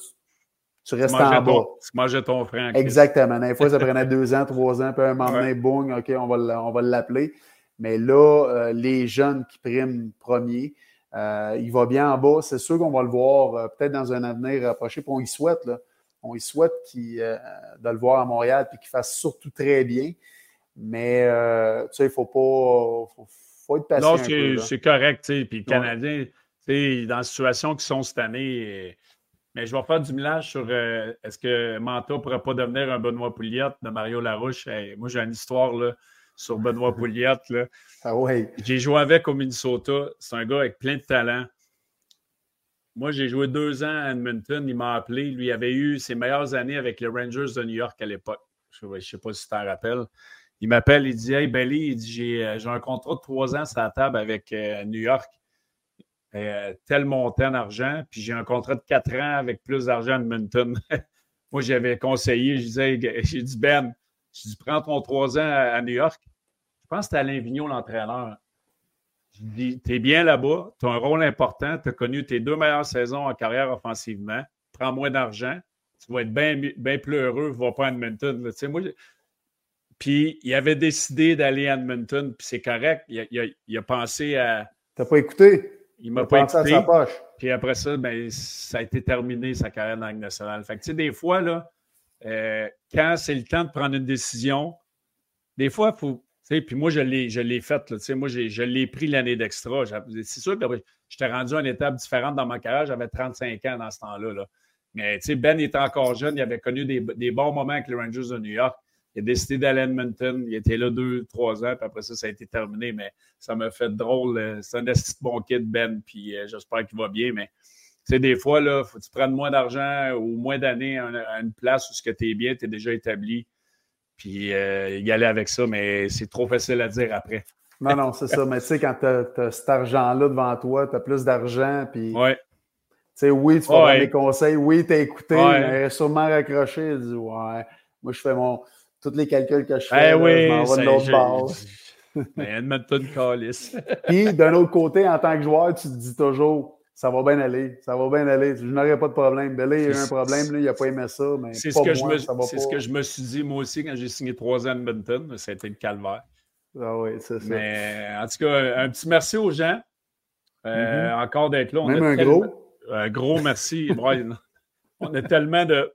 tu, restes en bas. tu mangeais ton frein. Exactement. Des fois, ça [laughs] prenait deux ans, trois ans, puis un moment donné, boum, OK, on va l'appeler. Mais là, euh, les jeunes qui priment premier, euh, il va bien en bas. C'est sûr qu'on va le voir euh, peut-être dans un avenir rapproché. Puis on y souhaite, là. On y souhaite de le voir à Montréal puis qu'il fasse surtout très bien. Mais tu sais, il ne faut pas. Faut, être patient. Non, c'est correct. Puis les Canadiens, dans la situation qui sont cette année. Mais je vais faire du millage sur est-ce que Manta ne pourrait pas devenir un Benoît Pouliot de Mario Larouche? moi, j'ai une histoire là, sur Benoît [laughs] Pouliot. Là. Ah ouais. J'ai joué avec au Minnesota. C'est un gars avec plein de talent. Moi, j'ai joué deux ans à Edmonton. Il m'a appelé. Lui avait eu ses meilleures années avec les Rangers de New York à l'époque. Je ne sais pas si tu t'en rappelles. Il m'appelle, il dit Hey Belly, il dit euh, j'ai un contrat de trois ans sur la table avec euh, New York. Euh, tel montant d'argent, puis j'ai un contrat de quatre ans avec plus d'argent à Edmonton. [laughs] Moi, j'avais conseillé, je disais, j'ai dit Ben, je dis, prends ton trois ans à, New York. Je pense que c'était Alain Vigneault, l'entraîneur. Je dis, tu es bien là-bas, tu as un rôle important, tu as connu tes deux meilleures saisons en carrière offensivement, prends moins d'argent, tu vas être bien, plus heureux, va pas à Edmonton. Puis il avait décidé d'aller à Edmonton, puis c'est correct, il a, pensé à. T'as pas écouté? Il m'a pas écouté. À sa poche. Puis après ça, ben, ça a été terminé, sa carrière dans la nationale. Fait que, tu sais, des fois, là, euh, quand c'est le temps de prendre une décision, des fois, il faut. Puis moi, je l'ai, je l'ai faite. Moi, je l'ai pris l'année d'extra. C'est sûr que j'étais rendu à une étape différente dans ma carrière. J'avais 35 ans dans ce temps-là. Là. Mais Ben était encore jeune. Il avait connu des, bons moments avec les Rangers de New York. Il a décidé d'aller à Edmonton. Il était là deux, trois ans. Puis après ça, ça a été terminé. Mais ça m'a fait drôle. Euh, c'est un bon kid, Ben. Puis euh, j'espère qu'il va bien. Mais sais, des fois, il faut que tu prennes moins d'argent ou moins d'années à une place où ce que tu es bien, tu es déjà établi. Puis euh, y aller avec ça, mais c'est trop facile à dire après. Non, non, c'est ça. Mais tu sais, quand tu as, cet argent-là devant toi, tu as plus d'argent. Puis, ouais. Tu sais, oui, tu vas avoir des conseils. Oui, tu as écouté, mais sûrement raccroché. Dit, ouais, moi, je fais mon. Tous les calculs que je fais, eh oui, je m'en vais de l'autre Edmonton [laughs] Callis. [laughs] Puis, d'un autre côté, en tant que joueur, tu te dis toujours ça va bien aller, ça va bien aller. Je n'aurai pas de problème. Ben là, il y a eu un problème, là, il n'a pas aimé ça, mais c'est ce, que, je me, c'est ce que je me suis dit moi aussi quand j'ai signé trois ans à Edmonton. Ça a été le calvaire. Ah oui, c'est ça. Mais en tout cas, un petit merci aux gens. Euh, mm-hmm. Encore d'être là. Même un gros. Un gros merci, Brian. [laughs] on a tellement de,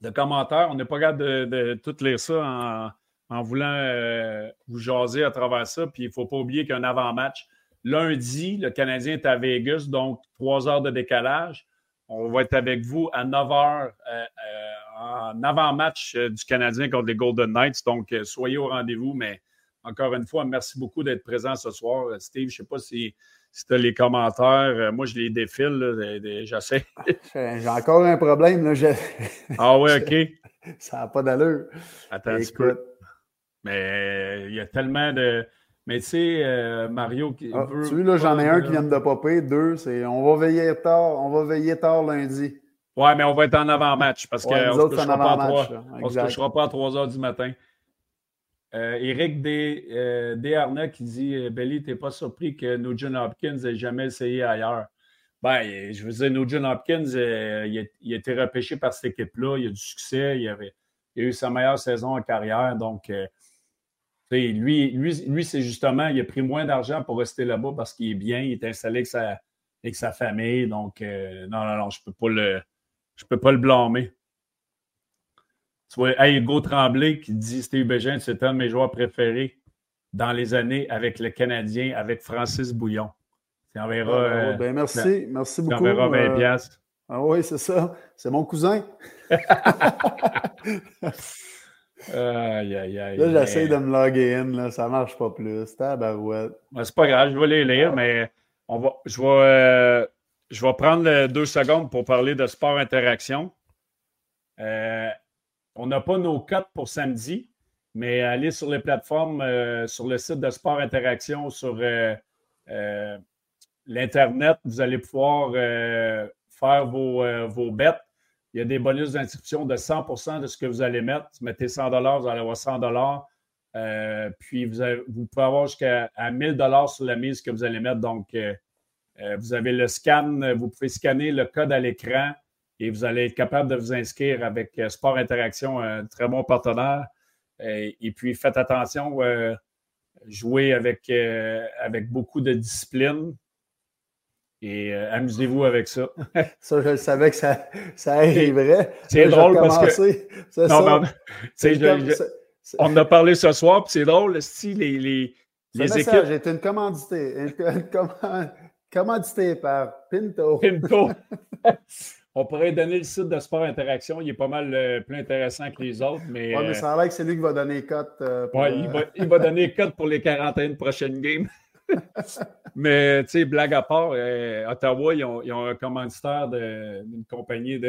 de commentaires. On n'est pas capable de, tout lire ça en, en voulant euh, vous jaser à travers ça. Puis il ne faut pas oublier qu'un avant-match, Lundi, le Canadien est à Vegas, donc trois heures de décalage. On va être avec vous à 9 heures euh, euh, en avant-match du Canadien contre les Golden Knights. Donc, soyez au rendez-vous. Mais encore une fois, merci beaucoup d'être présent ce soir. Steve, je ne sais pas si, tu as les commentaires. moi, je les défile. J'essaie. [laughs] J'ai encore un problème. Là. Ah oui, OK. [laughs] Ça n'a pas d'allure. Attends un petit peu. Mais il y a tellement de. Mais tu sais, euh, Mario. Qui ah, tu vois, là, j'en ai un qui vient de popper. Deux, c'est on va veiller tard, on va veiller tard lundi. Ouais, mais on va être en avant-match parce qu'on ne se couchera, pas à 3 heures du matin. Euh, Eric D, euh, qui dit euh, Belly, t'es pas surpris que Nugent Hopkins ait jamais essayé ailleurs? Ben, je veux dire, Nugent Hopkins, il, a, il, a, été repêché par cette équipe-là. Il a du succès. Il, a eu sa meilleure saison en carrière. Donc, lui, lui, lui c'est justement, il a pris moins d'argent pour rester là-bas parce qu'il est bien, il est installé avec sa, famille. Donc, euh, non, non, non, je ne peux pas le blâmer. Tu vois, hey, Hugo Tremblay qui dit Steve Bégin, c'est un de mes joueurs préférés dans les années avec le Canadien, avec Francis Bouillon. Tu enverras. Ah, euh, ben merci, merci beaucoup. Tu enverras 20 euh, Ah oui, c'est ça. C'est mon cousin. [laughs] Aïe, aïe, aïe. Là, j'essaie de me loguer in, là, ça marche pas plus. Tabarouette. Ben, c'est pas grave, je vais les lire, mais on va, je, vais, euh, je vais prendre deux secondes pour parler de sport interaction. Euh, on n'a pas nos cotes pour samedi, mais allez sur les plateformes, euh, sur le site de sport interaction, sur l'Internet, vous allez pouvoir faire vos, vos bêtes il y a des bonus d'inscription de 100% de ce que vous allez mettre. Vous mettez 100 vous allez avoir 100 puis vous, vous, pouvez avoir jusqu'à 1000 sur la mise que vous allez mettre. Donc, vous avez le scan, vous pouvez scanner le code à l'écran et vous allez être capable de vous inscrire avec Sport Interaction, un très bon partenaire. Et, puis, faites attention, jouez avec, avec beaucoup de discipline. Et euh, amusez-vous avec ça. [laughs] ça, je savais que ça, ça arriverait. C'est drôle parce que. [laughs] Non, on en a parlé ce soir, puis c'est drôle, si les, les, les équipes. J'ai été une commandité. Une, commandité par Pinto. Pinto. [laughs] on pourrait donner le site de Sport Interaction. Il est pas mal euh, plus intéressant que les autres. Mais, ouais, mais ça a l'air que c'est lui qui va donner les cotes. Euh, oui, il, va, il va donner les cotes pour les 41 prochaines games. [laughs] Mais, tu sais, blague à part, euh, Ottawa, ils ont, un commanditaire d'une compagnie de.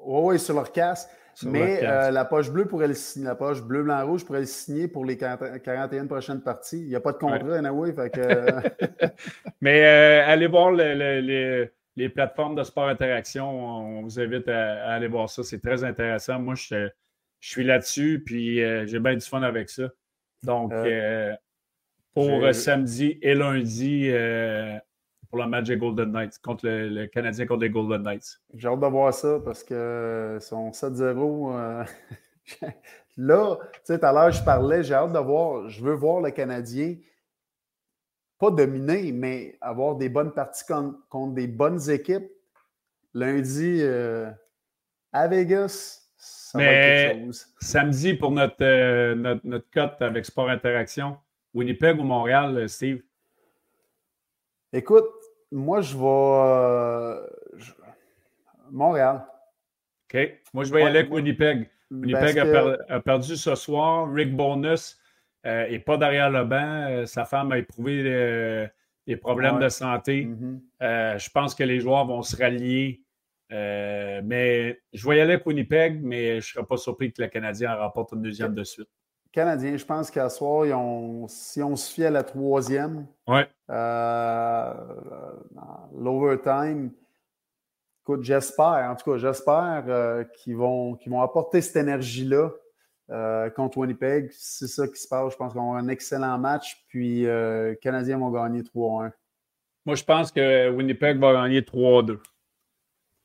Oui, oui, sur leur casque. Mais euh, la poche bleue pourrait le signer, la poche bleu, blanc, rouge pourrait le signer pour les 41 prochaines parties. Il n'y a pas de contrat, anyway, fait que... [laughs] [laughs] Mais allez voir les, plateformes de sport interaction. On vous invite à, aller voir ça. C'est très intéressant. Moi, je, je suis là-dessus, puis j'ai bien du fun avec ça. Donc, pour euh, samedi et lundi euh, pour le match des Golden Knights, contre le, Canadien contre les Golden Knights. J'ai hâte de voir ça parce que son 7-0. Euh, [laughs] là, tu sais, tout à l'heure, je parlais, j'ai hâte de voir, je veux voir le Canadien pas dominer, mais avoir des bonnes parties contre, des bonnes équipes. Lundi, à Vegas, ça va être quelque chose. Samedi, pour notre, notre, notre cote avec Sport Interaction, Winnipeg ou Montréal, euh, Steve? Écoute, moi, je vais. Euh, Montréal. OK. Moi, je vais y aller avec Winnipeg. Winnipeg a, perdu ce soir. Rick Bonus euh, pas derrière le banc. sa femme a éprouvé des problèmes de santé. Mm-hmm. je pense que les joueurs vont se rallier. mais je vais y aller Winnipeg, mais je ne serais pas surpris que le Canadien remporte une deuxième de suite. Canadiens, je pense qu'à soir, si on se fie à la troisième, ouais. euh, l'overtime, écoute, j'espère, en tout cas, j'espère euh, qu'ils vont, qu'ils vont apporter cette énergie-là euh, contre Winnipeg. C'est ça qui se passe. Je pense qu'on a un excellent match, puis euh, les Canadiens vont gagner 3-1. Moi, je pense que Winnipeg va gagner 3-2.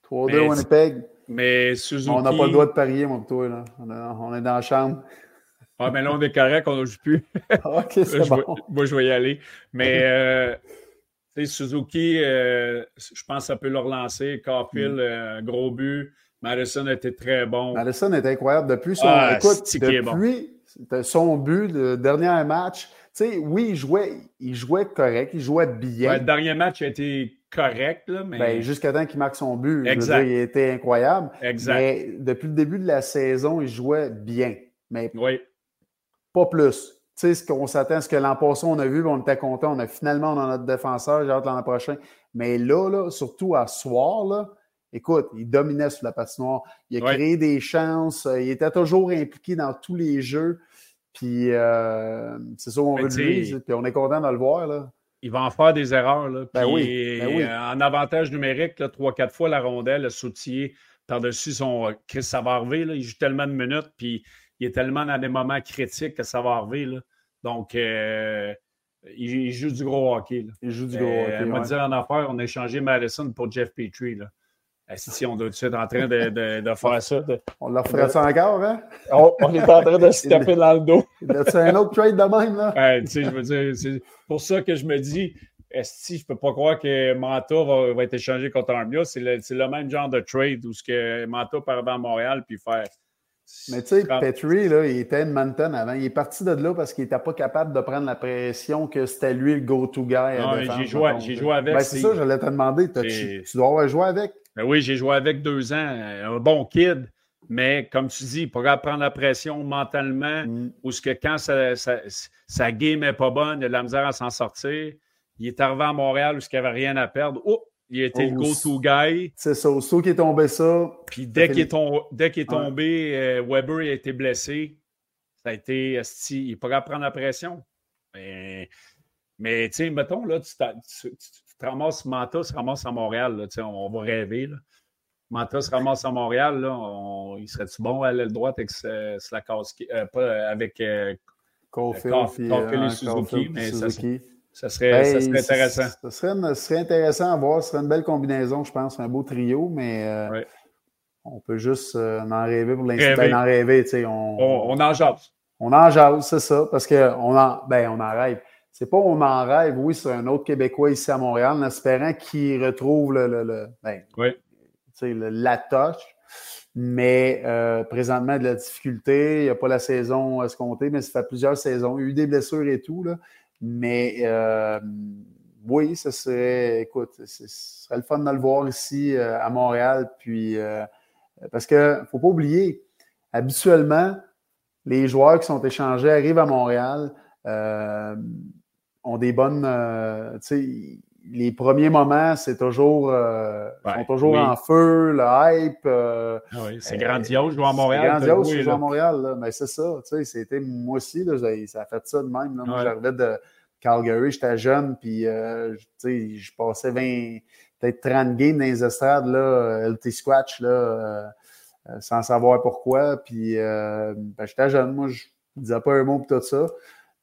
3-2 Winnipeg. Mais Suzuki... On n'a pas le droit de parier, mon toi. Là. on est dans la chambre. Ah, mais là, on est correct, on ne joue plus. [laughs] OK, c'est bon. moi, je vais y aller. Mais, euh, Suzuki, euh, je pense que ça peut le relancer. Caulfield, mm. gros but. Madison était très bon. Madison est incroyable. Depuis son, ah, écoute, depuis son but, le dernier match, tu sais, oui, il jouait, il jouait correct, il jouait bien. le dernier match a été correct, là, mais. Ben, jusqu'à temps qu'il marque son but. Exact. il était incroyable. Exact. Mais depuis le début de la saison, il jouait bien. Mais oui. Pas plus. Tu sais, ce qu'on s'attend, ce que l'an passé, on a vu, on était content. On a finalement dans notre défenseur, j'ai hâte l'an prochain. Mais là, là, surtout à soir, là, écoute, il dominait sur la patinoire. Il a créé des chances. Euh, il était toujours impliqué dans tous les jeux. Puis euh, c'est ça qu'on veut de lui. Puis on est content de le voir. Là. Il va en faire des erreurs. Là. Ben oui, ben oui. En avantage numérique, trois, quatre fois la rondelle, le soutien par-dessus son euh, Chris Savarvé. Là, il joue tellement de minutes. Puis il est tellement dans des moments critiques que ça va arriver. Donc, euh, il, joue du gros hockey. Il joue du gros euh, hockey. On m'a dit en affaire, on a échangé Madison pour Jeff Petrie. Là. Si on doit être en train de, de, faire ça. On leur ferait ça encore, hein? On, est en train de se [laughs] taper dans le dos. C'est un autre trade de même, là? tu sais, je veux dire, c'est pour ça que je me dis, si je peux pas croire que Manta va, être échangé contre Armia. C'est le, même genre de trade où ce que Manta part à Montréal puis faire mais tu sais, Petrie, là, il était Edmonton avant. Il est parti de là parce qu'il n'était pas capable de prendre la pression que c'était lui le go-to guy. j'ai joué, joué, avec. Ben, c'est ça, j'allais te demander. Tu, dois avoir joué avec? Ben oui, j'ai joué avec deux ans. Un bon kid. Mais comme tu dis, il pourrait prendre la pression mentalement mm. ou ce que quand sa, game n'est pas bonne, il a de la misère à s'en sortir. Il est arrivé à Montréal où il n'y avait rien à perdre. Oh, il a été le go-to guy. C'est ça. Aussitôt qui est tombé ça. Puis dès qu'il est, tombé, euh, Weber a été blessé. Ça a été. il de prendre la pression. Mais, mais tu sais, mettons, là, tu, te ramasses Manta, se ramasse à Montréal. Là, on, va rêver. Là. Manta se ramasse à Montréal. Là, il serait-tu bon à l'aile droite avec Slakowski? Euh, pas avec. Euh, Caulfield, euh, Suzuki, mais Suzuki. Ça, serait, ça, serait, intéressant. Ça serait, serait, intéressant à voir. Ce serait une belle combinaison, je pense. Un beau trio, mais euh, on peut juste euh, en rêver pour l'instant. Ben, en rêver, on, on, on en jase. On en jase, c'est ça, parce qu'on en, ben, on en rêve. C'est pas on en rêve, oui, c'est un autre Québécois ici à Montréal, en espérant qu'il retrouve le, le, le ben, la touche. Mais euh, présentement, de la difficulté, il n'y a pas la saison à se compter, mais ça fait plusieurs saisons. Il y a eu des blessures et tout. Là. Mais euh, oui, ce serait, écoute, ce serait le fun de le voir ici euh, à Montréal. Puis, parce qu'il ne faut pas oublier, habituellement, les joueurs qui sont échangés arrivent à Montréal, ont des bonnes les premiers moments, c'est toujours, euh, sont toujours en feu, le hype. Euh, ah oui, c'est grandiose jouer à Montréal. C'est grandiose jouer à Montréal, mais c'est ça. Tu sais, c'était moi aussi, là, ça a fait ça de même. Là. Moi, j'arrivais de Calgary, j'étais jeune, puis euh, tu sais, je passais 20, peut-être 30 games dans les estrades, là, LT Scratch, là, sans savoir pourquoi. Puis ben, j'étais jeune, moi, je ne disais pas un mot pour tout ça.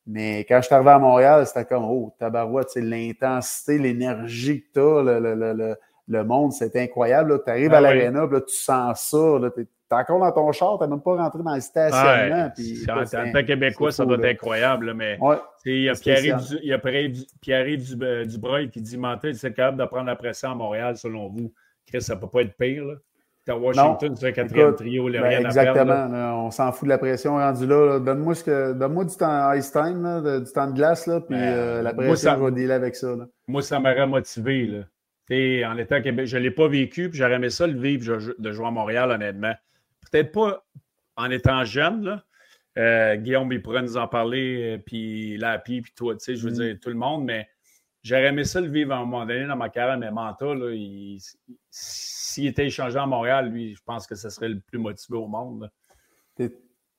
Mais quand je suis arrivé à Montréal, c'était comme, oh, tabarouette, l'intensité, l'énergie que tu as, le, le, le, le, monde, c'est incroyable. Tu arrives à ah l'aréna, tu sens ça. Tu es, encore dans ton char, tu même pas rentré dans le stationnement. en tant que Québécois, ça doit être incroyable. mais il y a Pierre-Yves du, Dubreuil qui dit Mantel, c'est capable de prendre la pression à Montréal, selon vous. Chris, ça ne peut pas être pire. Là. Washington, c'est un quatrième trio, il ben, Exactement. on s'en fout de la pression rendue là. Donne-moi donne du temps ice time, du temps de glace, là, puis ben, euh, la pression, moi, je vais avec ça. Moi, ça m'aurait motivé. Là. en étant à Québec, je ne l'ai pas vécu, puis j'aurais aimé ça le vivre de jouer à Montréal, honnêtement. Peut-être pas en étant jeune, là. Euh, Guillaume, il pourrait nous en parler, euh, puis Lapi, puis toi, tu sais, je veux mm. dire, tout le monde, mais j'aurais aimé ça le vivre à un moment donné dans ma carrière, mais Manta, s'il était échangé à Montréal, lui, je pense que ce serait le plus motivé au monde.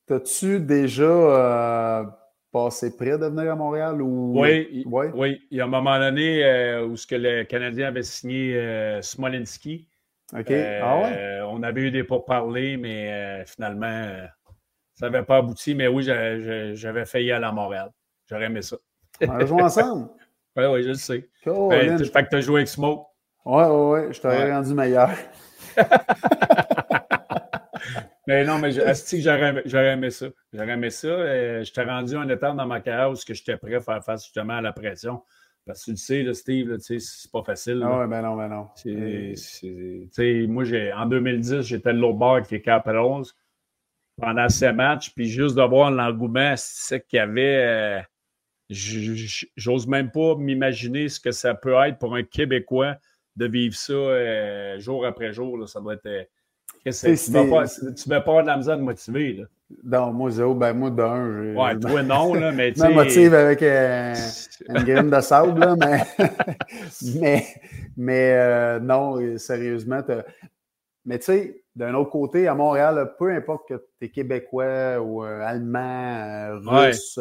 T'as-tu déjà euh, passé près de venir à Montréal? Ou... Oui, oui. Il y a un moment donné euh, où ce que le Canadien avait signé euh, Smolinski. OK. ah ouais? On avait eu des pourparlers, mais finalement, ça n'avait pas abouti. Mais oui, j'avais failli aller à Montréal. J'aurais aimé ça. On a joué ensemble? [laughs] oui, oui, je le sais. Cool, ben, fait que tu as joué avec Smoke. Ouais, ouais, ouais, je t'aurais rendu meilleur. mais [laughs] non, mais j'aurais aimé ça. J'aurais aimé ça. Euh, je t'ai rendu un état dans ma carrière où j'étais prêt à faire face justement à la pression. Parce que tu le sais, là, Steve, c'est pas facile. Ah ouais, ben non, ben non. moi, en 2010, j'étais l'autre bord qui est Capitals pendant ces matchs, puis juste de voir l'engouement qu'il y avait, euh, j'ose même pas m'imaginer ce que ça peut être pour un Québécois de vivre ça euh, jour après jour. Là, ça doit être. Euh, tu ne vas pas avoir de la misère de motiver. Là. Non, moi, zéro, ben moi, d'un. Ouais, toi, non, là, mais [laughs] tu me motive avec euh, [laughs] une graine de sable, là, mais. [laughs] mais, mais non, sérieusement. Mais tu sais, d'un autre côté, à Montréal, peu importe que tu es québécois ou allemand, russe,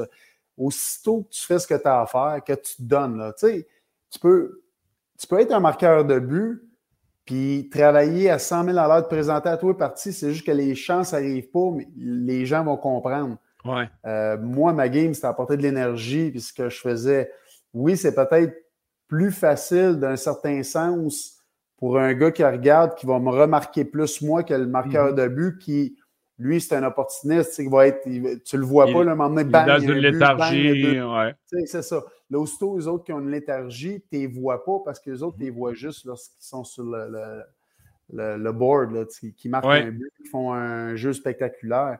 aussitôt que tu fais ce que tu as à faire, que tu te donnes, là, tu sais, tu peux tu peux être un marqueur de but, puis travailler à 100 000 à l'heure, de présenter à toi parti, c'est juste que les chances n'arrivent pas, mais les gens vont comprendre. Ouais. Euh, moi, ma game, c'était apporter de l'énergie, puis ce que je faisais, oui, c'est peut-être plus facile d'un certain sens pour un gars qui regarde, qui va me remarquer plus moi que le marqueur mm-hmm. de but qui lui, c'est un opportuniste, il va être, tu le vois pas, le moment donné, bang, il dans une léthargie, ouais. C'est ça. Là, aussitôt, les autres qui ont une léthargie, tu ne les vois pas parce que les autres, tu les vois juste lorsqu'ils sont sur le, le, board, là, qui marquent un but, qui font un jeu spectaculaire.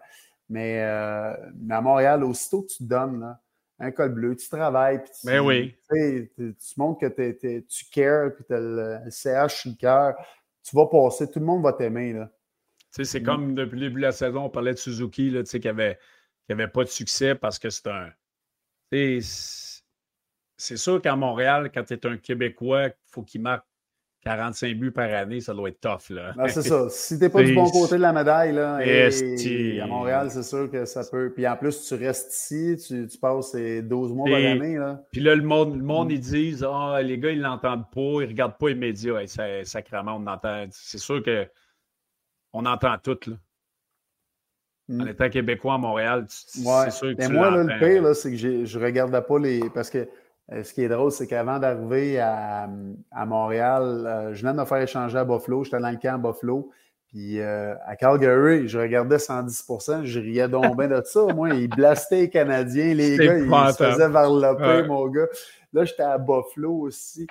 Mais, euh, mais à Montréal, aussitôt que tu donnes là, un col bleu, tu travailles, puis tu, ben oui. tu montres que tu cares, puis tu as le, CH sur le cœur, tu vas passer, tout le monde va t'aimer. C'est mm. comme depuis le début de la saison, on parlait de Suzuki là, qui n'avait qui avait pas de succès parce que c'est un. C'est sûr qu'à Montréal, quand tu es un Québécois, il faut qu'il marque 45 buts par année, ça doit être tough. Là. c'est ça. [laughs] Si tu n'es pas du bon côté de la médaille, là, et, à Montréal, c'est sûr que ça peut. Puis en plus, tu restes ici, tu, tu passes 12 mois par année. Là. Puis là, le monde, le monde mm. ils disent Ah, les gars, ils ne l'entendent pas, ils ne regardent pas les médias. ça, sacrément, on entend. C'est sûr que on entend tout, là. En étant québécois à Montréal, c'est sûr que Mais moi, là, le pire, c'est que je ne regardais pas les. Parce que euh, ce qui est drôle, c'est qu'avant d'arriver à, Montréal, euh, je venais de me faire échanger à Buffalo. J'étais dans le camp à Buffalo. Puis euh, à Calgary, je regardais 110% je riais donc bien de ça. Moi, ils blastaient les Canadiens, les gars, ils se faisaient varloper, mon gars. Là, j'étais à Buffalo aussi.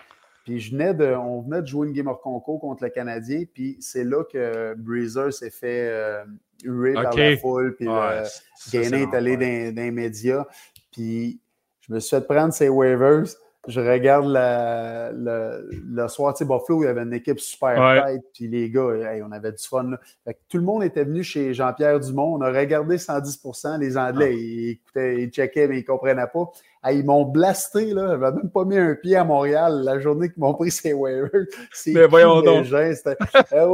Puis je venais de, on venait de jouer une game of concours contre le Canadien, puis c'est là que Breezer s'est fait euh, huer par la foule, puis ouais, est allé dans, dans, les médias. Puis je me suis fait prendre ses waivers je regarde le soir, tu sais, Buffalo, il y avait une équipe super tête, puis les gars, on avait du fun. tout le monde était venu chez Jean-Pierre Dumont. On a regardé 110% Les Anglais, ah. ils écoutaient, ils checkaient, mais ils ne comprenaient pas. ils m'ont blasté, là. J'avais même pas mis un pied à Montréal la journée qu'ils m'ont pris ces waivers. Mais voyons donc. Euh,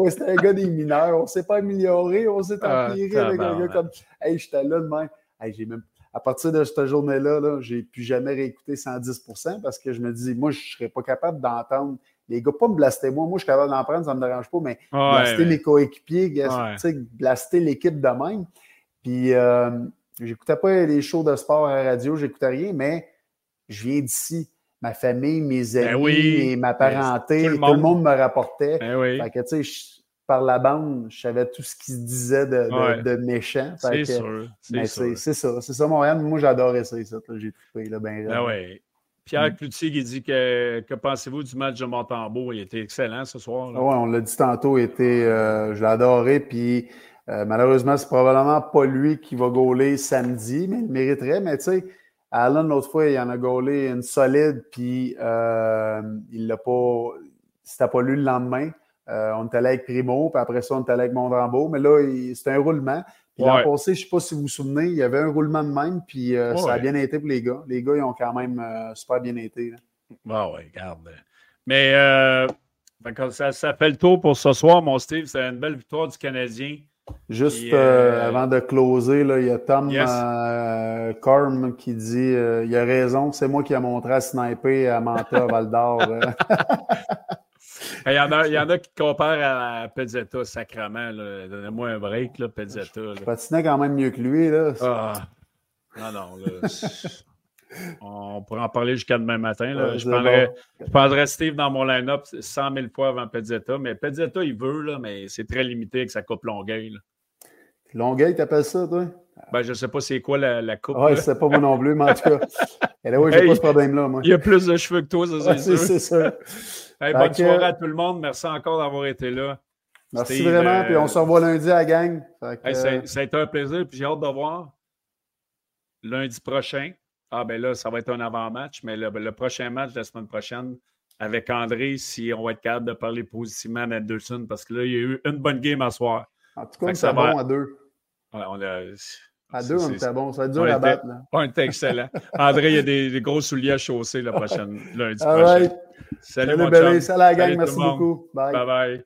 c'était un gars des mineurs. On ne s'est pas amélioré, on s'est ah, empiré avec un gars comme. Hey, j'étais là de même. j'ai même à partir de cette journée-là, -là, j'ai plus jamais réécouté 110% parce que je me dis, moi, je ne serais pas capable d'entendre les gars, pas me blaster moi. Moi, je suis capable d'en prendre, ça ne me dérange pas, mais blaster mes coéquipiers, blaster l'équipe de même. Puis, euh, j'écoutais pas les shows de sport à la radio, j'écoutais rien, mais je viens d'ici. Ma famille, mes ben amis, et ma parenté, tout, le monde me rapportait. Ben oui. Fait que, tu sais, par la bande, je savais tout ce qui se disait de, de, méchant. C'est sûr. C'est ça. C'est ça, Montréal. Moi, j'adorais ça, J'ai trouvé là, ben, ah ouais. Pierre mm. Cloutier qui dit que, que pensez-vous du match de Montembeau? Il était excellent ce soir. Oui, on l'a dit tantôt, était, euh, je l'ai adoré. Puis euh, malheureusement, c'est probablement pas lui qui va gauler samedi, mais il mériterait. Mais tu sais, Alan, l'autre fois, il en a gaulé une solide, puis euh, il l'a pas. C'était pas lui le lendemain. Euh, on est allé avec Primo, puis après ça, on est allé avec Mondrambeau. Mais là, c'était un roulement. Puis l'an passé, je ne sais pas si vous vous souvenez, il y avait un roulement de même, puis euh, ça a bien été pour les gars. Les gars, ils ont quand même euh, super bien été. Ah oui, regarde. Mais ça, ça, fait le tour pour ce soir, mon Steve. C'est une belle victoire du Canadien. Juste avant de closer, là, il y a Tom Corm qui dit il a raison, c'est moi qui ai montré à sniper à Manta Val d'Or. [laughs] Il y, en a, il y en a qui comparent à Pezzetta sacrement. Donnez-moi un break, là, Pezzetta. Je patinais quand même mieux que lui. Là. Ah. Non, non. Là, on pourrait en parler jusqu'à demain matin. Là. je, prendrais, je, prendrais, Steve dans mon line-up 100 000 fois avant Pezzetta. Mais Pezzetta, il veut, là, mais c'est très limité avec sa coupe Longueuil. Là. Longueuil, t'appelles ça, toi? Ben, je ne sais pas c'est quoi la, la coupe. Je ne sais pas moi non plus, mais en tout cas. [laughs] Et là, oui, j'ai pas ce problème-là, moi. Il y a plus de cheveux que toi, ça, c'est sûr. C'est ça. [laughs] bonne soirée à tout le monde. Merci encore d'avoir été là. Merci vraiment. Puis on se revoit lundi à la gang. ça, a été un plaisir. Puis j'ai hâte de voir lundi prochain. Ah, ben là, ça va être un avant-match, mais le, prochain match de la semaine prochaine avec André, si on va être capable de parler positivement d'Anderson, parce que là, il y a eu une bonne game à soir. En tout cas, c'est bon à deux. On a, à deux, on était bon. Ça va être dur à battre. Là. On était excellent. André, il y a des, gros souliers à chausser la prochaine, [laughs] lundi prochain. Salut, Salut mon Salut la gang. Merci beaucoup. Bye bye.